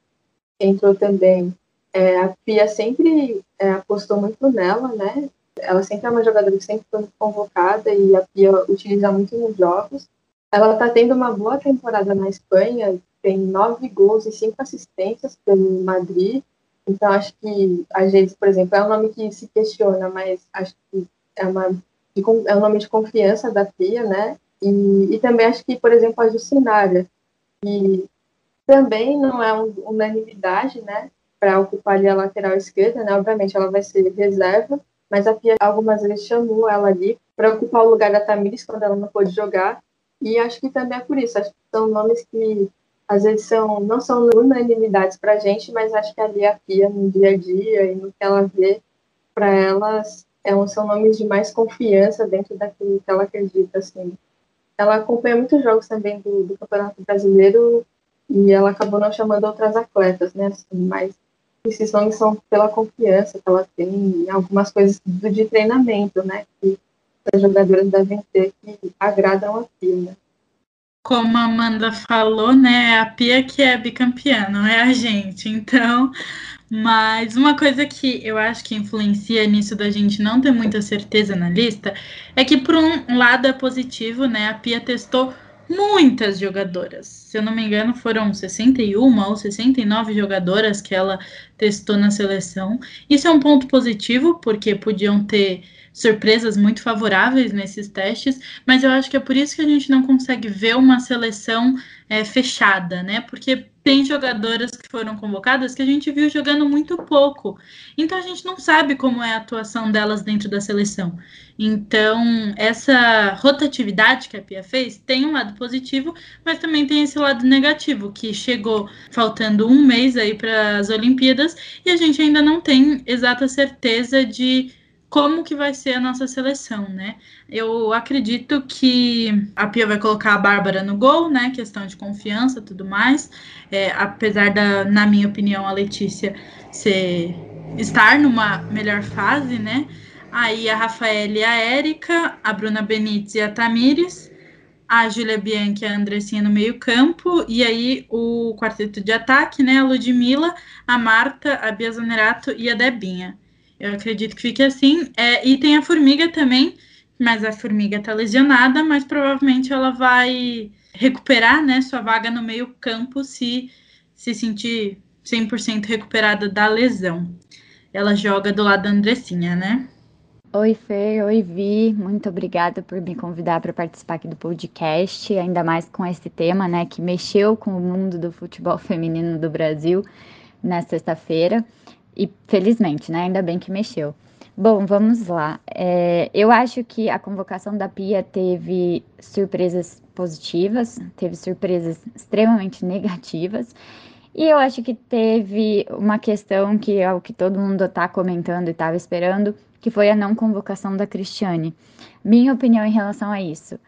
B: entrou também. É, a Pia sempre é, apostou muito nela, né? Ela sempre é uma jogadora que sempre foi convocada e a Pia utiliza muito nos jogos. Ela está tendo uma boa temporada na Espanha, tem nove gols e cinco assistências pelo Madrid. Então, acho que a gente, por exemplo, é um nome que se questiona, mas acho que é, uma, é um nome de confiança da Pia, né? E, e também acho que, por exemplo, a Jucinária, que também não é unanimidade, né? Para ocupar ali a lateral esquerda, né? Obviamente ela vai ser reserva, mas a Pia algumas vezes chamou ela ali para ocupar o lugar da Tamires quando ela não pôde jogar. E acho que também é por isso. Acho que são nomes que às vezes são, não são unanimidades para a gente, mas acho que ali a Pia, no dia a dia e no que ela vê, para elas é são nomes de mais confiança dentro daquilo que ela acredita. Assim. Ela acompanha muitos jogos também do, do Campeonato Brasileiro e ela acabou não chamando outras atletas, né? Assim, mas esses nomes são pela confiança que ela tem em algumas coisas de treinamento, né? Que as jogadoras devem ter que agradam a Pia, né?
A: Como a Amanda falou, né, a Pia que é bicampeã, não é a gente. Então, mas uma coisa que eu acho que influencia nisso da gente não ter muita certeza na lista é que, por um lado, é positivo, né? A Pia testou muitas jogadoras. Se eu não me engano, foram 61 ou 69 jogadoras que ela testou na seleção. Isso é um ponto positivo, porque podiam ter surpresas muito favoráveis nesses testes, mas eu acho que é por isso que a gente não consegue ver uma seleção é, fechada, né? Porque tem jogadoras que foram convocadas que a gente viu jogando muito pouco. Então a gente não sabe como é a atuação delas dentro da seleção. Então, essa rotatividade que a Pia fez tem um lado positivo, mas também tem esse lado negativo, que chegou faltando um mês aí para as Olimpíadas e a gente ainda não tem exata certeza de como que vai ser a nossa seleção, né? Eu acredito que a Pia vai colocar a Bárbara no gol, né? Questão de confiança tudo mais. É, apesar da, na minha opinião, a Letícia ser, estar numa melhor fase, né? Aí a Rafaela e a Érica, a Bruna Benítez e a Tamires, a Júlia Bianchi e a Andressinha no meio-campo, e aí o quarteto de ataque, né? A Ludmilla, a Marta, a Bia Zanerato e a Debinha. Eu acredito que fique assim. É, e tem a formiga também, mas a formiga está lesionada, mas provavelmente ela vai recuperar né, sua vaga no meio-campo se se sentir 100% recuperada da lesão. Ela joga do lado da Andressinha, né?
F: Oi, Fê. Oi, Vi. Muito obrigada por me convidar para participar aqui do podcast, ainda mais com esse tema, né, que mexeu com o mundo do futebol feminino do Brasil na sexta-feira. E felizmente, né? Ainda bem que mexeu. Bom, vamos lá. É, eu acho que a convocação da Pia teve surpresas positivas, teve surpresas extremamente negativas. E eu acho que teve uma questão que é o que todo mundo está comentando e estava esperando, que foi a não convocação da Cristiane. Minha opinião em relação a isso.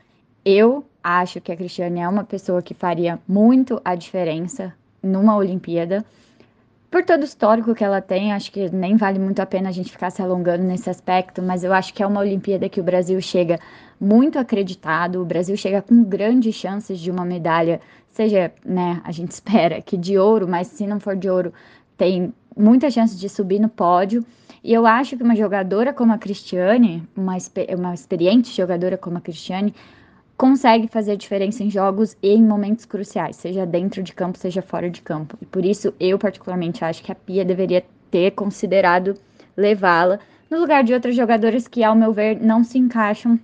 F: Eu acho que a Cristiane é uma pessoa que faria muito a diferença numa Olimpíada por todo o histórico que ela tem, acho que nem vale muito a pena a gente ficar se alongando nesse aspecto, mas eu acho que é uma Olimpíada que o Brasil chega muito acreditado, o Brasil chega com grandes chances de uma medalha, seja, né, a gente espera que de ouro, mas se não for de ouro, tem muita chance de subir no pódio. E eu acho que uma jogadora como a Cristiane, uma, uma experiente jogadora como a Cristiane, consegue fazer diferença em jogos e em momentos cruciais, seja dentro de campo, seja fora de campo. E por isso eu particularmente acho que a Pia deveria ter considerado levá-la no lugar de outras jogadoras que, ao meu ver, não se encaixam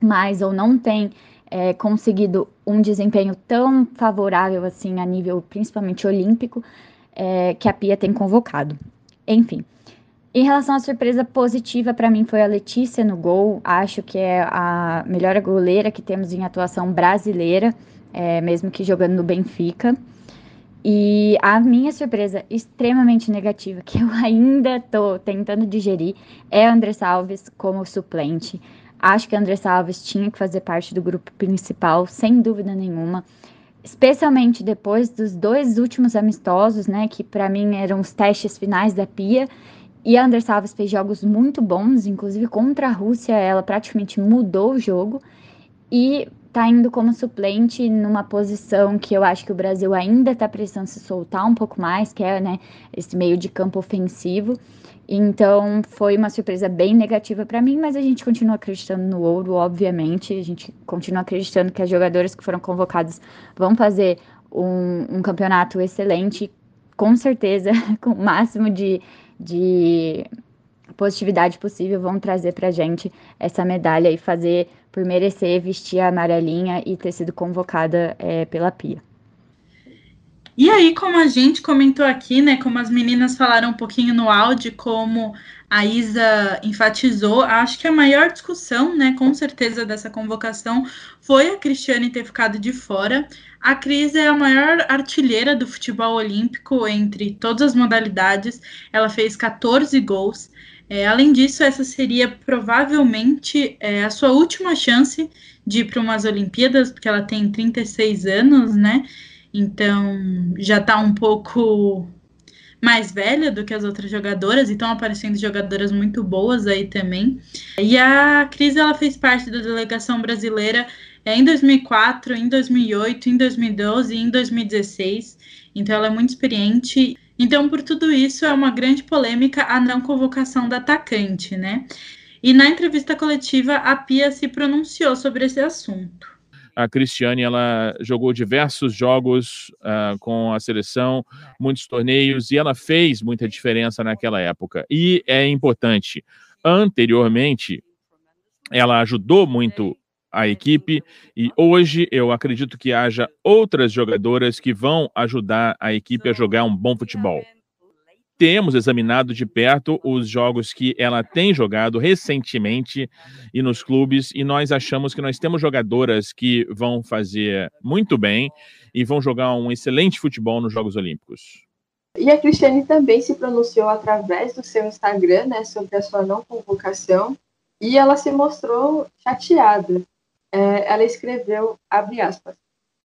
F: mais ou não têm é, conseguido um desempenho tão favorável assim a nível principalmente olímpico é, que a Pia tem convocado. Enfim, em relação à surpresa positiva, para mim foi a Letícia no gol. Acho que é a melhor goleira que temos em atuação brasileira, é, mesmo que jogando no Benfica. E a minha surpresa extremamente negativa, que eu ainda estou tentando digerir, é a Andressa Alves como suplente. Acho que a Andressa Alves tinha que fazer parte do grupo principal, sem dúvida nenhuma. Especialmente depois dos dois últimos amistosos, né? Que para mim eram os testes finais da Pia e a Anders Alves fez jogos muito bons, inclusive contra a Rússia, ela praticamente mudou o jogo. E tá indo como suplente numa posição que eu acho que o Brasil ainda está precisando se soltar um pouco mais, que é né, esse meio de campo ofensivo. Então foi uma surpresa bem negativa para mim, mas a gente continua acreditando no ouro, obviamente. A gente continua acreditando que as jogadoras que foram convocadas vão fazer um, um campeonato excelente, com certeza, com o máximo de, de positividade possível, vão trazer para gente essa medalha e fazer por merecer vestir a amarelinha e ter sido convocada é, pela Pia.
A: E aí, como a gente comentou aqui, né, como as meninas falaram um pouquinho no áudio, como a Isa enfatizou, acho que a maior discussão, né, com certeza dessa convocação foi a Cristiane ter ficado de fora. A Cris é a maior artilheira do futebol olímpico entre todas as modalidades. Ela fez 14 gols. É, além disso, essa seria provavelmente é, a sua última chance de ir para umas Olimpíadas, porque ela tem 36 anos, né? Então já está um pouco mais velha do que as outras jogadoras, e estão aparecendo jogadoras muito boas aí também. E a Cris ela fez parte da delegação brasileira é, em 2004, em 2008, em 2012 e em 2016. Então ela é muito experiente. Então, por tudo isso, é uma grande polêmica a não convocação da atacante, né? E na entrevista coletiva, a Pia se pronunciou sobre esse assunto
C: a Cristiane ela jogou diversos jogos uh, com a seleção, muitos torneios, e ela fez muita diferença naquela época. E é importante, anteriormente, ela ajudou muito a equipe, e hoje eu acredito que haja outras jogadoras que vão ajudar a equipe a jogar um bom futebol temos examinado de perto os jogos que ela tem jogado recentemente e nos clubes, e nós achamos que nós temos jogadoras que vão fazer muito bem e vão jogar um excelente futebol nos Jogos Olímpicos.
B: E a Cristiane também se pronunciou através do seu Instagram né, sobre a sua não convocação e ela se mostrou chateada. É, ela escreveu, abre aspas,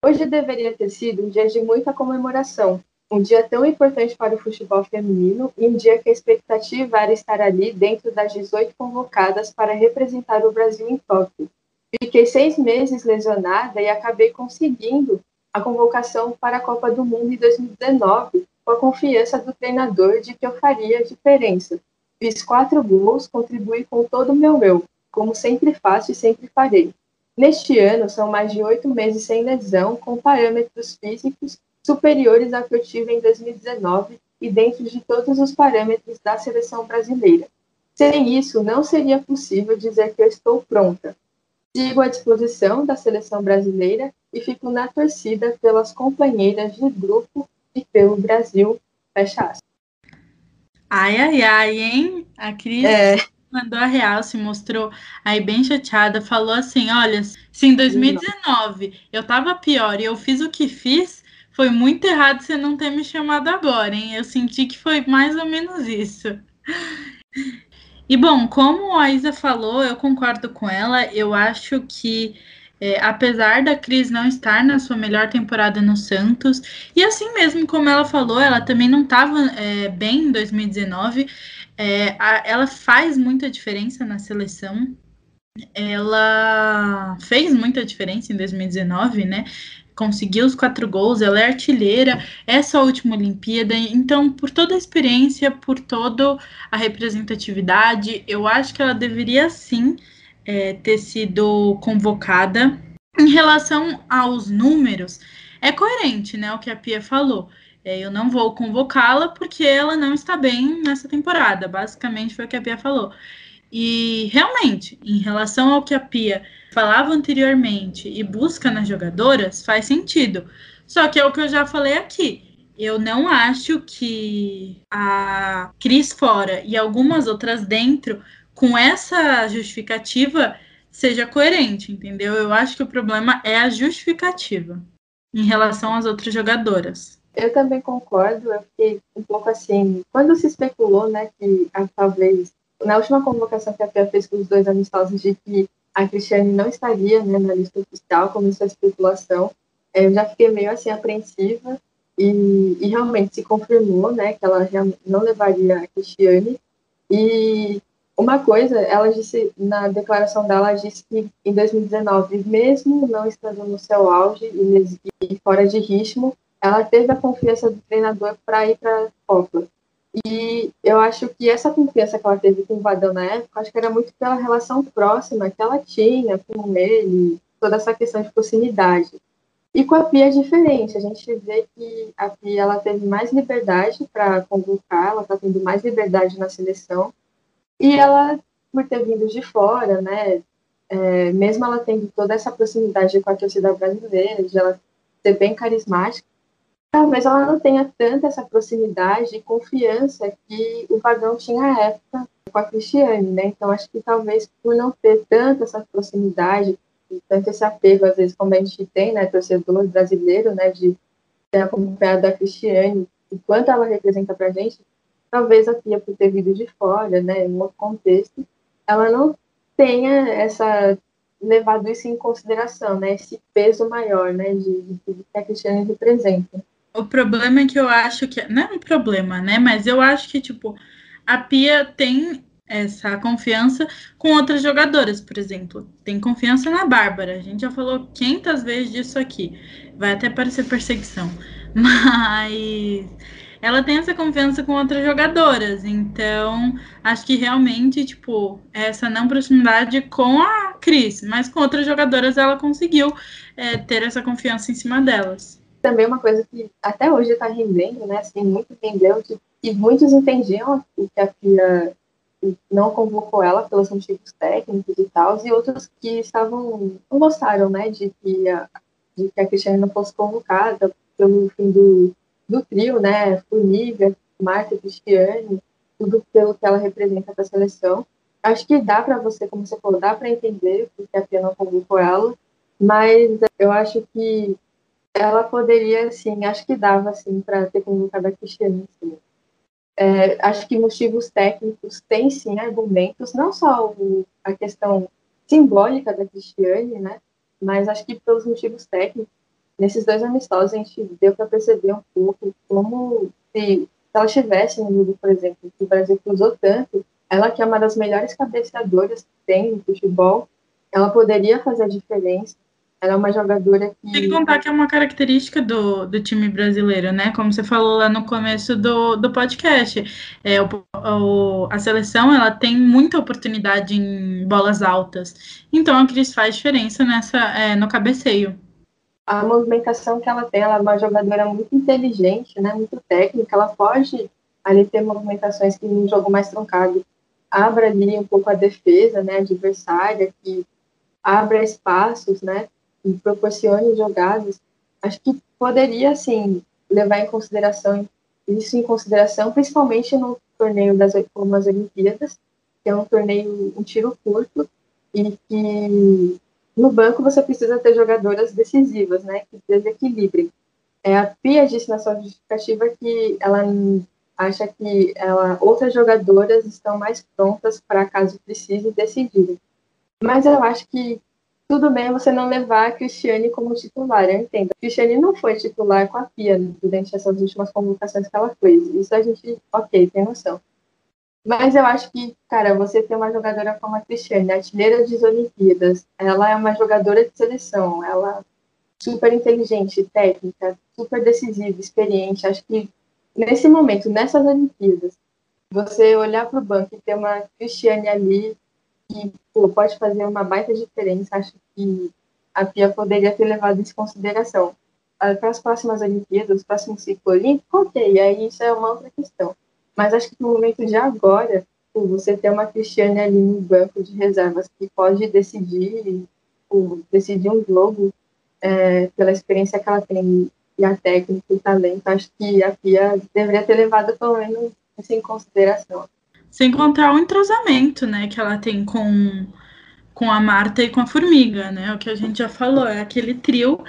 B: Hoje deveria ter sido um dia de muita comemoração, um dia tão importante para o futebol feminino e um dia que a expectativa era estar ali dentro das 18 convocadas para representar o Brasil em Tóquio. Fiquei seis meses lesionada e acabei conseguindo a convocação para a Copa do Mundo em 2019 com a confiança do treinador de que eu faria a diferença. Fiz quatro gols, contribuí com todo o meu eu, como sempre faço e sempre farei. Neste ano, são mais de oito meses sem lesão, com parâmetros físicos superiores ao que eu tive em 2019 e dentro de todos os parâmetros da seleção brasileira. Sem isso, não seria possível dizer que eu estou pronta. Sigo à disposição da seleção brasileira e fico na torcida pelas companheiras de grupo e pelo Brasil. Fecha aspas.
A: Ai, ai, ai, hein? A Cris é. mandou a real, se mostrou aí bem chateada, falou assim: olha, se em 2019 eu tava pior e eu fiz o que fiz, foi muito errado você não ter me chamado agora, hein? Eu senti que foi mais ou menos isso. E bom, como a Isa falou, eu concordo com ela. Eu acho que, é, apesar da Cris não estar na sua melhor temporada no Santos, e assim mesmo como ela falou, ela também não estava é, bem em 2019. É, a, ela faz muita diferença na seleção. Ela fez muita diferença em 2019, né? Conseguiu os quatro gols, ela é artilheira, essa última Olimpíada, então, por toda a experiência, por toda a representatividade, eu acho que ela deveria sim é, ter sido convocada. Em relação aos números, é coerente, né, o que a Pia falou. É, eu não vou convocá-la porque ela não está bem nessa temporada. Basicamente foi o que a Pia falou. E realmente, em relação ao que a Pia falava anteriormente e busca nas jogadoras, faz sentido. Só que é o que eu já falei aqui. Eu não acho que a Cris fora e algumas outras dentro, com essa justificativa, seja coerente, entendeu? Eu acho que o problema é a justificativa em relação às outras jogadoras.
B: Eu também concordo, eu fiquei um pouco assim, quando se especulou, né, que a, talvez na última convocação que a FIA fez com os dois amistosos de que a Cristiane não estaria né, na lista oficial, começou a especulação, é, eu já fiquei meio assim apreensiva e, e, realmente se confirmou né, que ela não levaria a Cristiane. E uma coisa, ela disse, na declaração dela, disse que em 2019, mesmo não estando no seu auge e fora de ritmo, ela teve a confiança do treinador para ir para a Copa. E eu acho que essa confiança que ela teve com o Vadão na época, acho que era muito pela relação próxima que ela tinha com ele, toda essa questão de proximidade. E com a Pia é diferente, a gente vê que a Pia ela teve mais liberdade para convocar, ela está tendo mais liberdade na seleção, e ela, por ter vindo de fora, né, é, mesmo ela tendo toda essa proximidade com a torcida brasileira, de ela ser bem carismática, talvez ela não tenha tanta essa proximidade e confiança que o Vagão tinha à época com a Cristiane, né? Então acho que talvez por não ter tanta essa proximidade, tanto esse apego às vezes como a gente tem, né, torcedor brasileiro, né, de ter acompanhado a Cristiane e quanto ela representa para a gente, talvez a Pia por ter vindo de fora, né, em outro contexto, ela não tenha essa levado isso em consideração, né, esse peso maior, né, de, de que a Cristiane representa.
A: O problema é que eu acho que. Não é um problema, né? Mas eu acho que, tipo, a Pia tem essa confiança com outras jogadoras, por exemplo. Tem confiança na Bárbara. A gente já falou 500 vezes disso aqui. Vai até parecer perseguição. Mas ela tem essa confiança com outras jogadoras. Então, acho que realmente, tipo, essa não proximidade com a Cris, mas com outras jogadoras ela conseguiu é, ter essa confiança em cima delas
B: também uma coisa que até hoje está rendendo, né? Assim, muito rendeu, que, que muitos entendiam que a Pia não convocou ela pelos motivos técnicos e tal, e outros que estavam não gostaram, né, de que a, de que a Cristiane não fosse convocada pelo fim do, do trio, né, Formiga, Marta Cristiane, tudo pelo que ela representa para a seleção. Acho que dá para você, como você falou, dá para entender porque a Pia não convocou ela, mas eu acho que ela poderia, sim, acho que dava, assim, para ter convocado a Cristiane, sim. É, acho que motivos técnicos têm, sim, argumentos, não só o, a questão simbólica da Cristiane, né, mas acho que pelos motivos técnicos, nesses dois amistosos a gente deu para perceber um pouco como se, ela estivesse no jogo, por exemplo, que o Brasil cruzou tanto, ela que é uma das melhores cabeceadoras que tem no futebol, ela poderia fazer a diferença, ela é uma jogadora que.
A: Tem que contar que é uma característica do, do time brasileiro, né? Como você falou lá no começo do, do podcast. É, o, o, a seleção ela tem muita oportunidade em bolas altas. Então a Cris faz diferença nessa, é, no cabeceio.
B: A movimentação que ela tem, ela é uma jogadora muito inteligente, né? Muito técnica. Ela pode ali ter movimentações que no jogo mais truncado abra ali um pouco a defesa, né? Adversária, que abra espaços, né? E proporcione jogadas, acho que poderia, assim, levar em consideração isso em consideração, principalmente no torneio das como as Olimpíadas, que é um torneio, um tiro curto, e que no banco você precisa ter jogadoras decisivas, né, que desequilibrem. É, a Pia disse na sua justificativa que ela acha que ela, outras jogadoras estão mais prontas para, caso precise, decidirem. Mas eu acho que tudo bem você não levar a Cristiane como titular, eu entendo. A Cristiane não foi titular com a Pia durante essas últimas convocações que ela fez. Isso a gente, ok, tem noção. Mas eu acho que, cara, você ter uma jogadora como a Cristiane, artilheira das Olimpíadas, ela é uma jogadora de seleção, ela é super inteligente, técnica, super decisiva, experiente. Acho que nesse momento, nessas Olimpíadas, você olhar para o banco e ter uma Cristiane ali que pô, pode fazer uma baita diferença. Acho que a Pia poderia ter levado isso em consideração. Ah, para as próximas Olimpíadas, os próximos ciclo olímpico, ok, aí isso é uma outra questão. Mas acho que no momento de agora, pô, você ter uma Cristiane ali no banco de reservas que pode decidir, pô, decidir um jogo é, pela experiência que ela tem e a técnica e o talento, acho que a Pia deveria ter levado pelo menos isso em consideração.
A: Sem contar o entrosamento, né, que ela tem com, com a Marta e com a Formiga, né? O que a gente já falou, é aquele trio.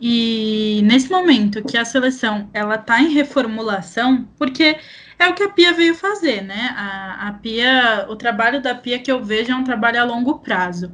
A: E nesse momento que a seleção ela tá em reformulação, porque é o que a Pia veio fazer, né? A, a Pia, o trabalho da Pia que eu vejo é um trabalho a longo prazo.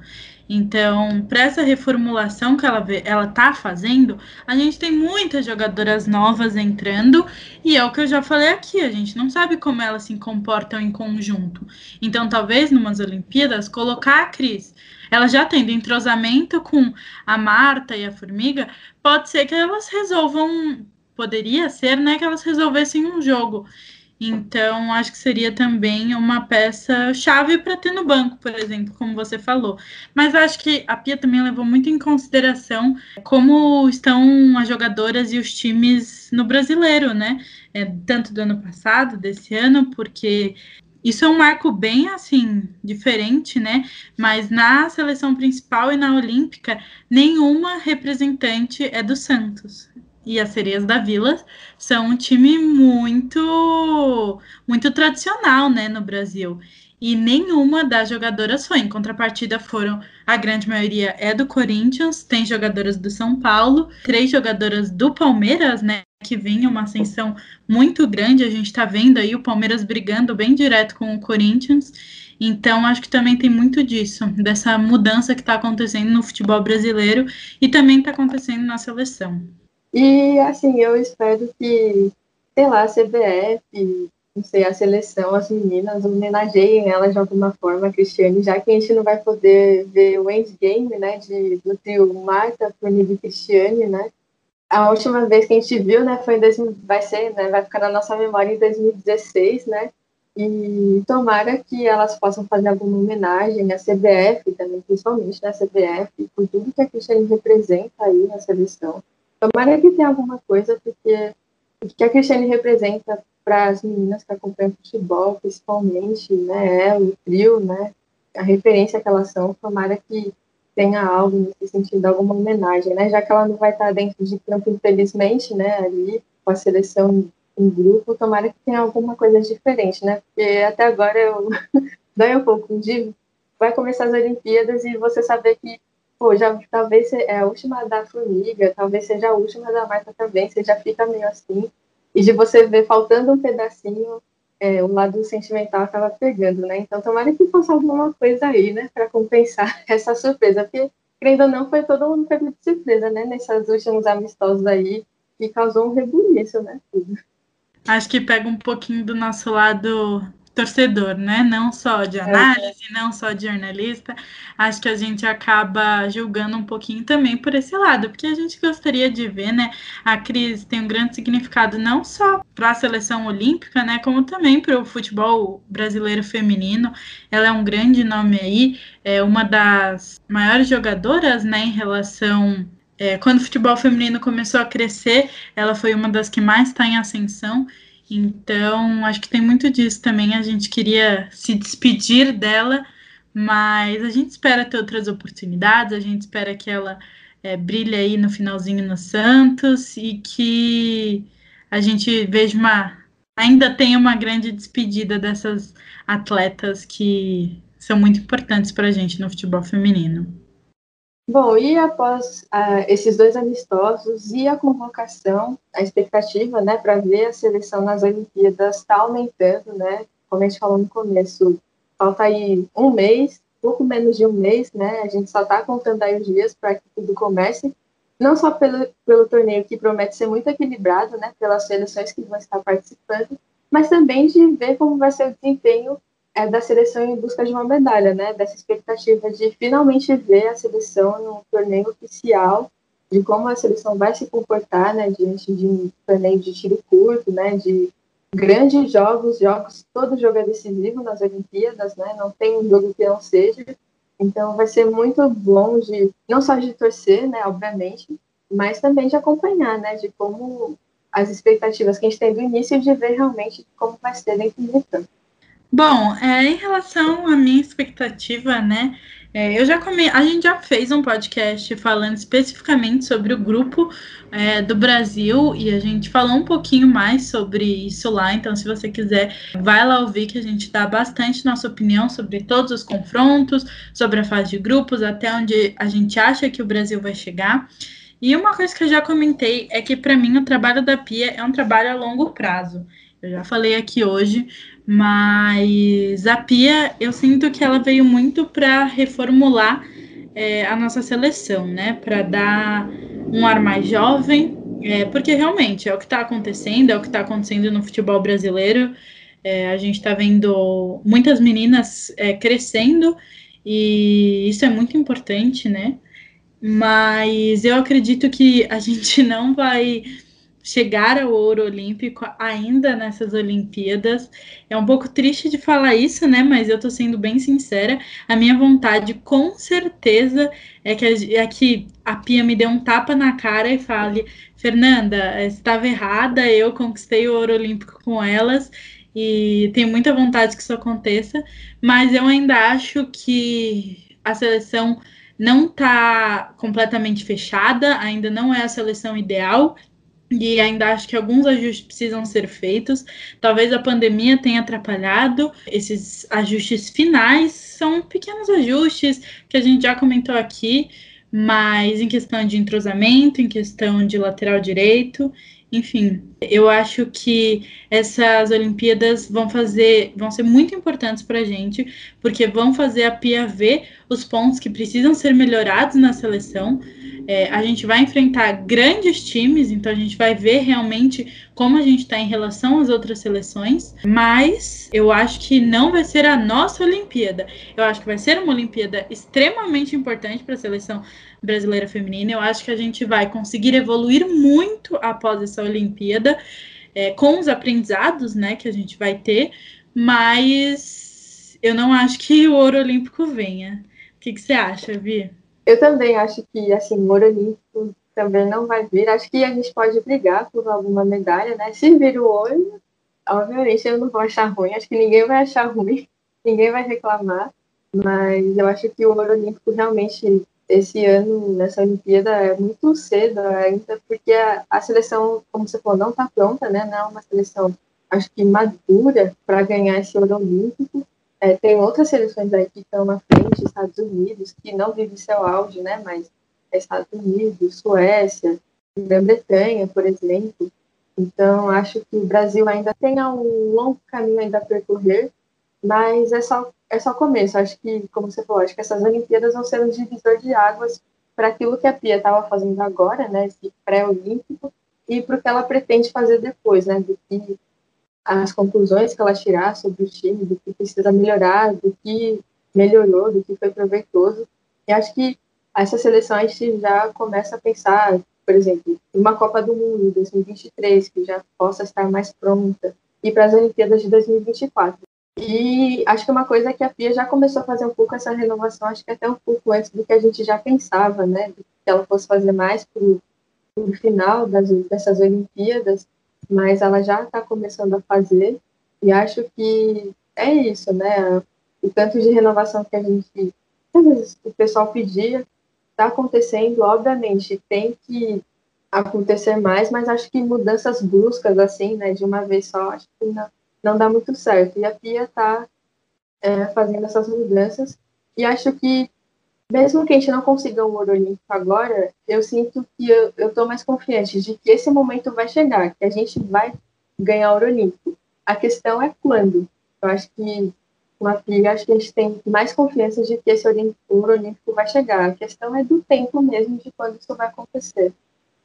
A: Então, para essa reformulação que ela ela tá fazendo, a gente tem muitas jogadoras novas entrando e é o que eu já falei aqui, a gente não sabe como elas se comportam em conjunto. Então, talvez numas Olimpíadas colocar a Cris, ela já tendo entrosamento com a Marta e a Formiga, pode ser que elas resolvam, poderia ser, né, que elas resolvessem um jogo. Então, acho que seria também uma peça chave para ter no banco, por exemplo, como você falou. Mas acho que a Pia também levou muito em consideração como estão as jogadoras e os times no brasileiro, né? É, tanto do ano passado, desse ano, porque isso é um marco bem assim diferente, né? Mas na seleção principal e na olímpica, nenhuma representante é do Santos e as Sereias da Vila são um time muito muito tradicional, né, no Brasil. E nenhuma das jogadoras foi. Em contrapartida, foram a grande maioria é do Corinthians, tem jogadoras do São Paulo, três jogadoras do Palmeiras, né? Que vinha uma ascensão muito grande. A gente está vendo aí o Palmeiras brigando bem direto com o Corinthians. Então, acho que também tem muito disso, dessa mudança que está acontecendo no futebol brasileiro e também está acontecendo na seleção.
B: E, assim, eu espero que, sei lá, a CBF, não sei, a seleção, as meninas homenageiem ela de alguma forma, Cristiane, já que a gente não vai poder ver o endgame, né, de, do trio Marta, Formiga e Cristiane, né, a última vez que a gente viu, né, foi em 2000, vai ser, né, vai ficar na nossa memória em 2016, né, e tomara que elas possam fazer alguma homenagem à CBF também, principalmente na CBF, por tudo que a Cristiane representa aí na seleção. Tomara que tenha alguma coisa, porque o que a Cristiane representa para as meninas que acompanham futebol, principalmente, né, ela, o trio, né, a referência que elas são, tomara que tenha algo nesse sentido, alguma homenagem, né, já que ela não vai estar dentro de campo, infelizmente, né, ali, com a seleção em grupo, tomara que tenha alguma coisa diferente, né, porque até agora eu dói um pouco de vai começar as Olimpíadas e você saber que pô, já talvez é a última da Formiga, talvez seja a última da Marta também, você já fica meio assim. E de você ver faltando um pedacinho, é, o lado sentimental acaba pegando, né? Então, tomara que fosse alguma coisa aí, né, para compensar essa surpresa, porque, crendo ou não, foi todo mundo pego de surpresa, né, nesses últimos amistosos aí, que causou um rebuliço, né.
A: Acho que pega um pouquinho do nosso lado torcedor, né? Não só de é. análise, é. não só de jornalista. Acho que a gente acaba julgando um pouquinho também por esse lado, porque a gente gostaria de ver, né? A Cris tem um grande significado não só para a seleção olímpica, né? Como também para o futebol brasileiro feminino. Ela é um grande nome aí, é uma das maiores jogadoras, né? Em relação é, quando o futebol feminino começou a crescer, ela foi uma das que mais está em ascensão. Então, acho que tem muito disso também. A gente queria se despedir dela, mas a gente espera ter outras oportunidades, a gente espera que ela é, brilhe aí no finalzinho no Santos e que a gente veja uma. ainda tenha uma grande despedida dessas atletas que são muito importantes para a gente no futebol feminino.
B: Bom, e após uh, esses dois amistosos e a convocação, a expectativa, né, para ver a seleção nas Olimpíadas está aumentando, né? Como a gente falou no começo, falta aí um mês, pouco menos de um mês, né? A gente só está contando aí os dias para que tudo comece. Não só pelo, pelo torneio que promete ser muito equilibrado, né? Pelas seleções que vão estar participando, mas também de ver como vai ser o desempenho é da seleção em busca de uma medalha, né? Dessa expectativa de finalmente ver a seleção no torneio oficial, de como a seleção vai se comportar, né? Diante de um torneio de tiro curto, né? De grandes jogos, jogos, todo jogo é decisivo nas Olimpíadas, né? Não tem um jogo que não seja. Então vai ser muito bom de não só de torcer, né? Obviamente, mas também de acompanhar, né? De como as expectativas que a gente tem do início de ver realmente como vai ser dentro do campo.
A: Bom, é, em relação à minha expectativa, né? É, eu já come... A gente já fez um podcast falando especificamente sobre o grupo é, do Brasil e a gente falou um pouquinho mais sobre isso lá. Então, se você quiser, vai lá ouvir que a gente dá bastante nossa opinião sobre todos os confrontos, sobre a fase de grupos, até onde a gente acha que o Brasil vai chegar. E uma coisa que eu já comentei é que, para mim, o trabalho da Pia é um trabalho a longo prazo. Eu já falei aqui hoje, mas a Pia, eu sinto que ela veio muito para reformular é, a nossa seleção, né? Para dar um ar mais jovem, é, porque realmente é o que está acontecendo, é o que está acontecendo no futebol brasileiro. É, a gente está vendo muitas meninas é, crescendo e isso é muito importante, né? Mas eu acredito que a gente não vai chegar ao ouro olímpico ainda nessas Olimpíadas. É um pouco triste de falar isso, né? Mas eu tô sendo bem sincera. A minha vontade, com certeza, é que a, é que a Pia me dê um tapa na cara e fale: Fernanda, estava errada, eu conquistei o ouro olímpico com elas. E tenho muita vontade que isso aconteça, mas eu ainda acho que a seleção não está completamente fechada, ainda não é a seleção ideal, e ainda acho que alguns ajustes precisam ser feitos. Talvez a pandemia tenha atrapalhado. Esses ajustes finais são pequenos ajustes que a gente já comentou aqui, mas em questão de entrosamento, em questão de lateral direito, enfim, eu acho que essas Olimpíadas vão fazer, vão ser muito importantes para a gente, porque vão fazer a Pia ver os pontos que precisam ser melhorados na seleção. É, a gente vai enfrentar grandes times, então a gente vai ver realmente como a gente está em relação às outras seleções. Mas eu acho que não vai ser a nossa Olimpíada. Eu acho que vai ser uma Olimpíada extremamente importante para a seleção brasileira feminina. Eu acho que a gente vai conseguir evoluir muito após essa Olimpíada, é, com os aprendizados né, que a gente vai ter, mas eu não acho que o ouro olímpico venha. O que, que você acha, Vi?
B: Eu também acho que assim, o ouro olímpico também não vai vir. Acho que a gente pode brigar por alguma medalha, né? Se vir o ouro, obviamente eu não vou achar ruim, acho que ninguém vai achar ruim, ninguém vai reclamar, mas eu acho que o ouro olímpico realmente esse ano nessa Olimpíada é muito cedo ainda, porque a, a seleção, como você falou, não está pronta, né? Não é uma seleção, acho que madura para ganhar esse ouro olímpico. É, tem outras seleções aí que estão na frente, Estados Unidos, que não vive seu auge, né? Mas Estados Unidos, Suécia, Grã-Bretanha, por exemplo. Então, acho que o Brasil ainda tem um longo caminho ainda a percorrer, mas é só é só começo. Acho que, como você falou, acho que essas Olimpíadas vão ser um divisor de águas para aquilo que a Pia estava fazendo agora, né, esse pré-olímpico, e para o que ela pretende fazer depois, né, do que as conclusões que ela tirar sobre o time, do que precisa melhorar, do que melhorou, do que foi proveitoso. E acho que essa seleção a gente já começa a pensar, por exemplo, uma Copa do Mundo 2023 que já possa estar mais pronta e para as Olimpíadas de 2024. E acho que uma coisa que a Pia já começou a fazer um pouco essa renovação, acho que até um pouco antes do que a gente já pensava, né? Que ela fosse fazer mais para o final das, dessas Olimpíadas, mas ela já está começando a fazer. E acho que é isso, né? O tanto de renovação que a gente, o pessoal pedia, está acontecendo. Obviamente, tem que acontecer mais, mas acho que mudanças bruscas, assim, né? De uma vez só, acho que não não dá muito certo. E a Pia está é, fazendo essas mudanças. E acho que, mesmo que a gente não consiga o ouro olímpico agora, eu sinto que eu estou mais confiante de que esse momento vai chegar, que a gente vai ganhar ouro olímpico. A questão é quando. Eu acho que com a Pia, acho que a gente tem mais confiança de que esse ouro olímpico vai chegar. A questão é do tempo mesmo de quando isso vai acontecer.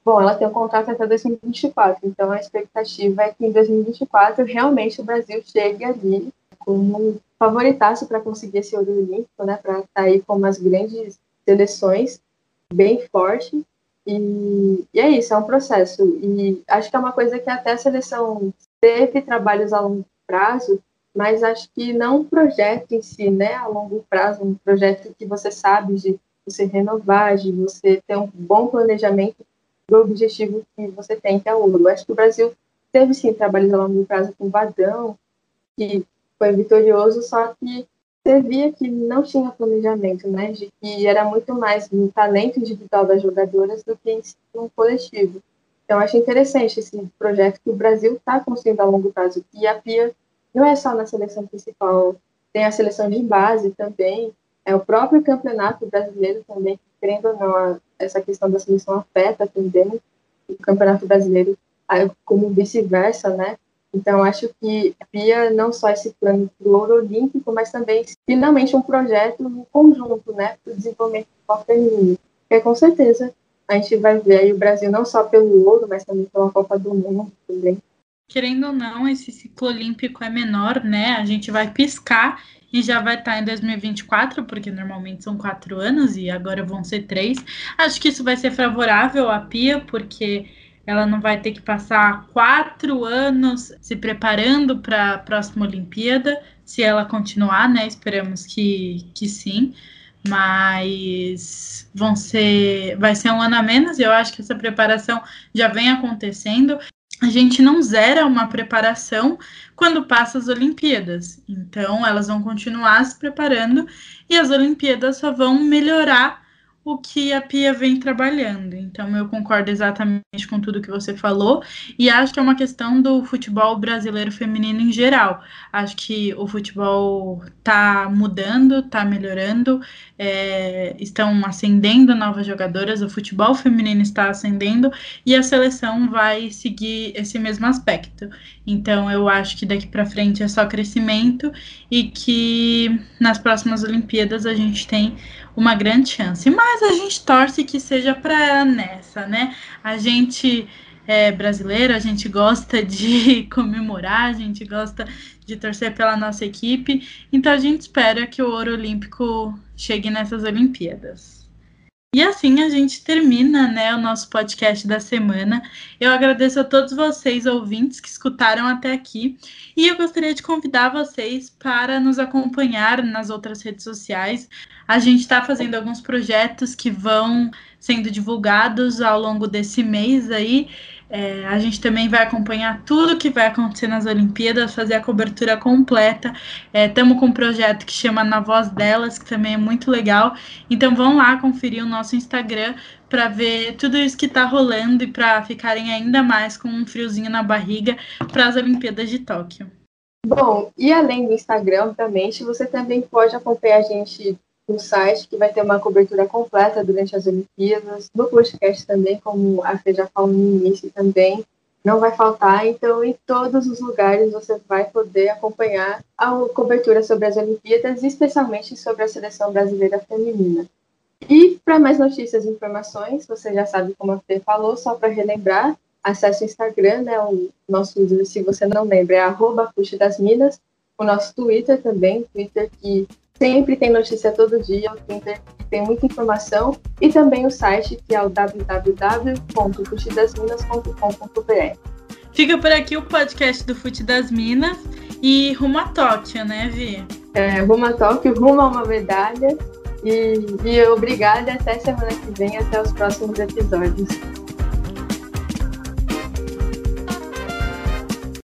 B: Bom, ela tem um contrato até 2024, então a expectativa é que em 2024 realmente o Brasil chegue ali como favoritaço para conseguir esse ouro olímpico, né, para estar tá aí com umas grandes seleções bem forte. E, e, é isso, é um processo. E acho que é uma coisa que até a seleção teve trabalhos a longo prazo, mas acho que não um projeto em si, né, a longo prazo, um projeto que você sabe de você renovar, de você ter um bom planejamento do objetivo que você tem, que é o ouro. Acho que o Brasil teve sim trabalhos a longo prazo com Vadão, que foi vitorioso, só que você via que não tinha planejamento, né? De que era muito mais no talento individual das jogadoras do que em si um coletivo. Então, acho interessante esse projeto que o Brasil está construindo a longo prazo. E a Pia não é só na seleção principal, tem a seleção de base também, é o próprio campeonato brasileiro também, querendo ou não, essa questão da seleção afeta também o campeonato brasileiro, como vice-versa, né? Então, acho que a Pia não só esse plano para o ouro olímpico, mas também finalmente um projeto em conjunto, né, para o desenvolvimento do esporte feminino. Porque com certeza a gente vai ver aí o Brasil não só pelo ouro, mas também pela Copa do Mundo também.
A: Querendo ou não, esse ciclo olímpico é menor, né? A gente vai piscar e já vai estar em 2024, porque normalmente são quatro anos e agora vão ser três. Acho que isso vai ser favorável à Pia, porque ela não vai ter que passar quatro anos se preparando para a próxima Olimpíada, se ela continuar, né? Esperamos que, que sim. Mas vão ser, vai ser um ano a menos, eu acho que essa preparação já vem acontecendo a gente não zera uma preparação quando passa as Olimpíadas. Então, elas vão continuar se preparando e as Olimpíadas só vão melhorar o que a Pia vem trabalhando. Então, eu concordo exatamente com tudo que você falou e acho que é uma questão do futebol brasileiro feminino em geral. Acho que o futebol está mudando, está melhorando, é, estão ascendendo novas jogadoras, o futebol feminino está ascendendo e a seleção vai seguir esse mesmo aspecto. Então, eu acho que daqui para frente é só crescimento e que nas próximas Olimpíadas a gente tem uma grande chance. Mas a gente torce que seja para nessa, né? A gente é brasileiro, a gente gosta de comemorar, a gente gosta de torcer pela nossa equipe, então a gente espera que o ouro olímpico chegue nessas Olimpíadas. E assim a gente termina né, o nosso podcast da semana. Eu agradeço a todos vocês, ouvintes, que escutaram até aqui. E eu gostaria de convidar vocês para nos acompanhar nas outras redes sociais. A gente está fazendo alguns projetos que vão sendo divulgados ao longo desse mês aí. É, a gente também vai acompanhar tudo que vai acontecer nas Olimpíadas, fazer a cobertura completa. Estamos é, com um projeto que chama Na Voz Delas, que também é muito legal. Então vão lá conferir o nosso Instagram para ver tudo isso que está rolando e para ficarem ainda mais com um friozinho na barriga para as Olimpíadas de Tóquio.
B: Bom, e além do Instagram, obviamente, você também pode acompanhar a gente no site, que vai ter uma cobertura completa durante as Olimpíadas, no podcast também, como a Fê já falou no início também, não vai faltar. Então, em todos os lugares você vai poder acompanhar a cobertura sobre as Olimpíadas, especialmente sobre a seleção brasileira feminina. E para mais notícias e informações, você já sabe como a Fê falou, só para relembrar, acesse o Instagram, né, o nosso, se você não lembra, é arroba das Minas, o nosso Twitter também, Twitter que Sempre tem notícia todo dia, o Twitter tem muita informação e também o site que é o www.futidasminas.com.br.
A: Fica por aqui o podcast do Fute das Minas e rumo a Tóquio, né, Vi?
B: É, rumo a Tóquio, rumo a uma medalha. E, e obrigada até semana que vem, até os próximos episódios.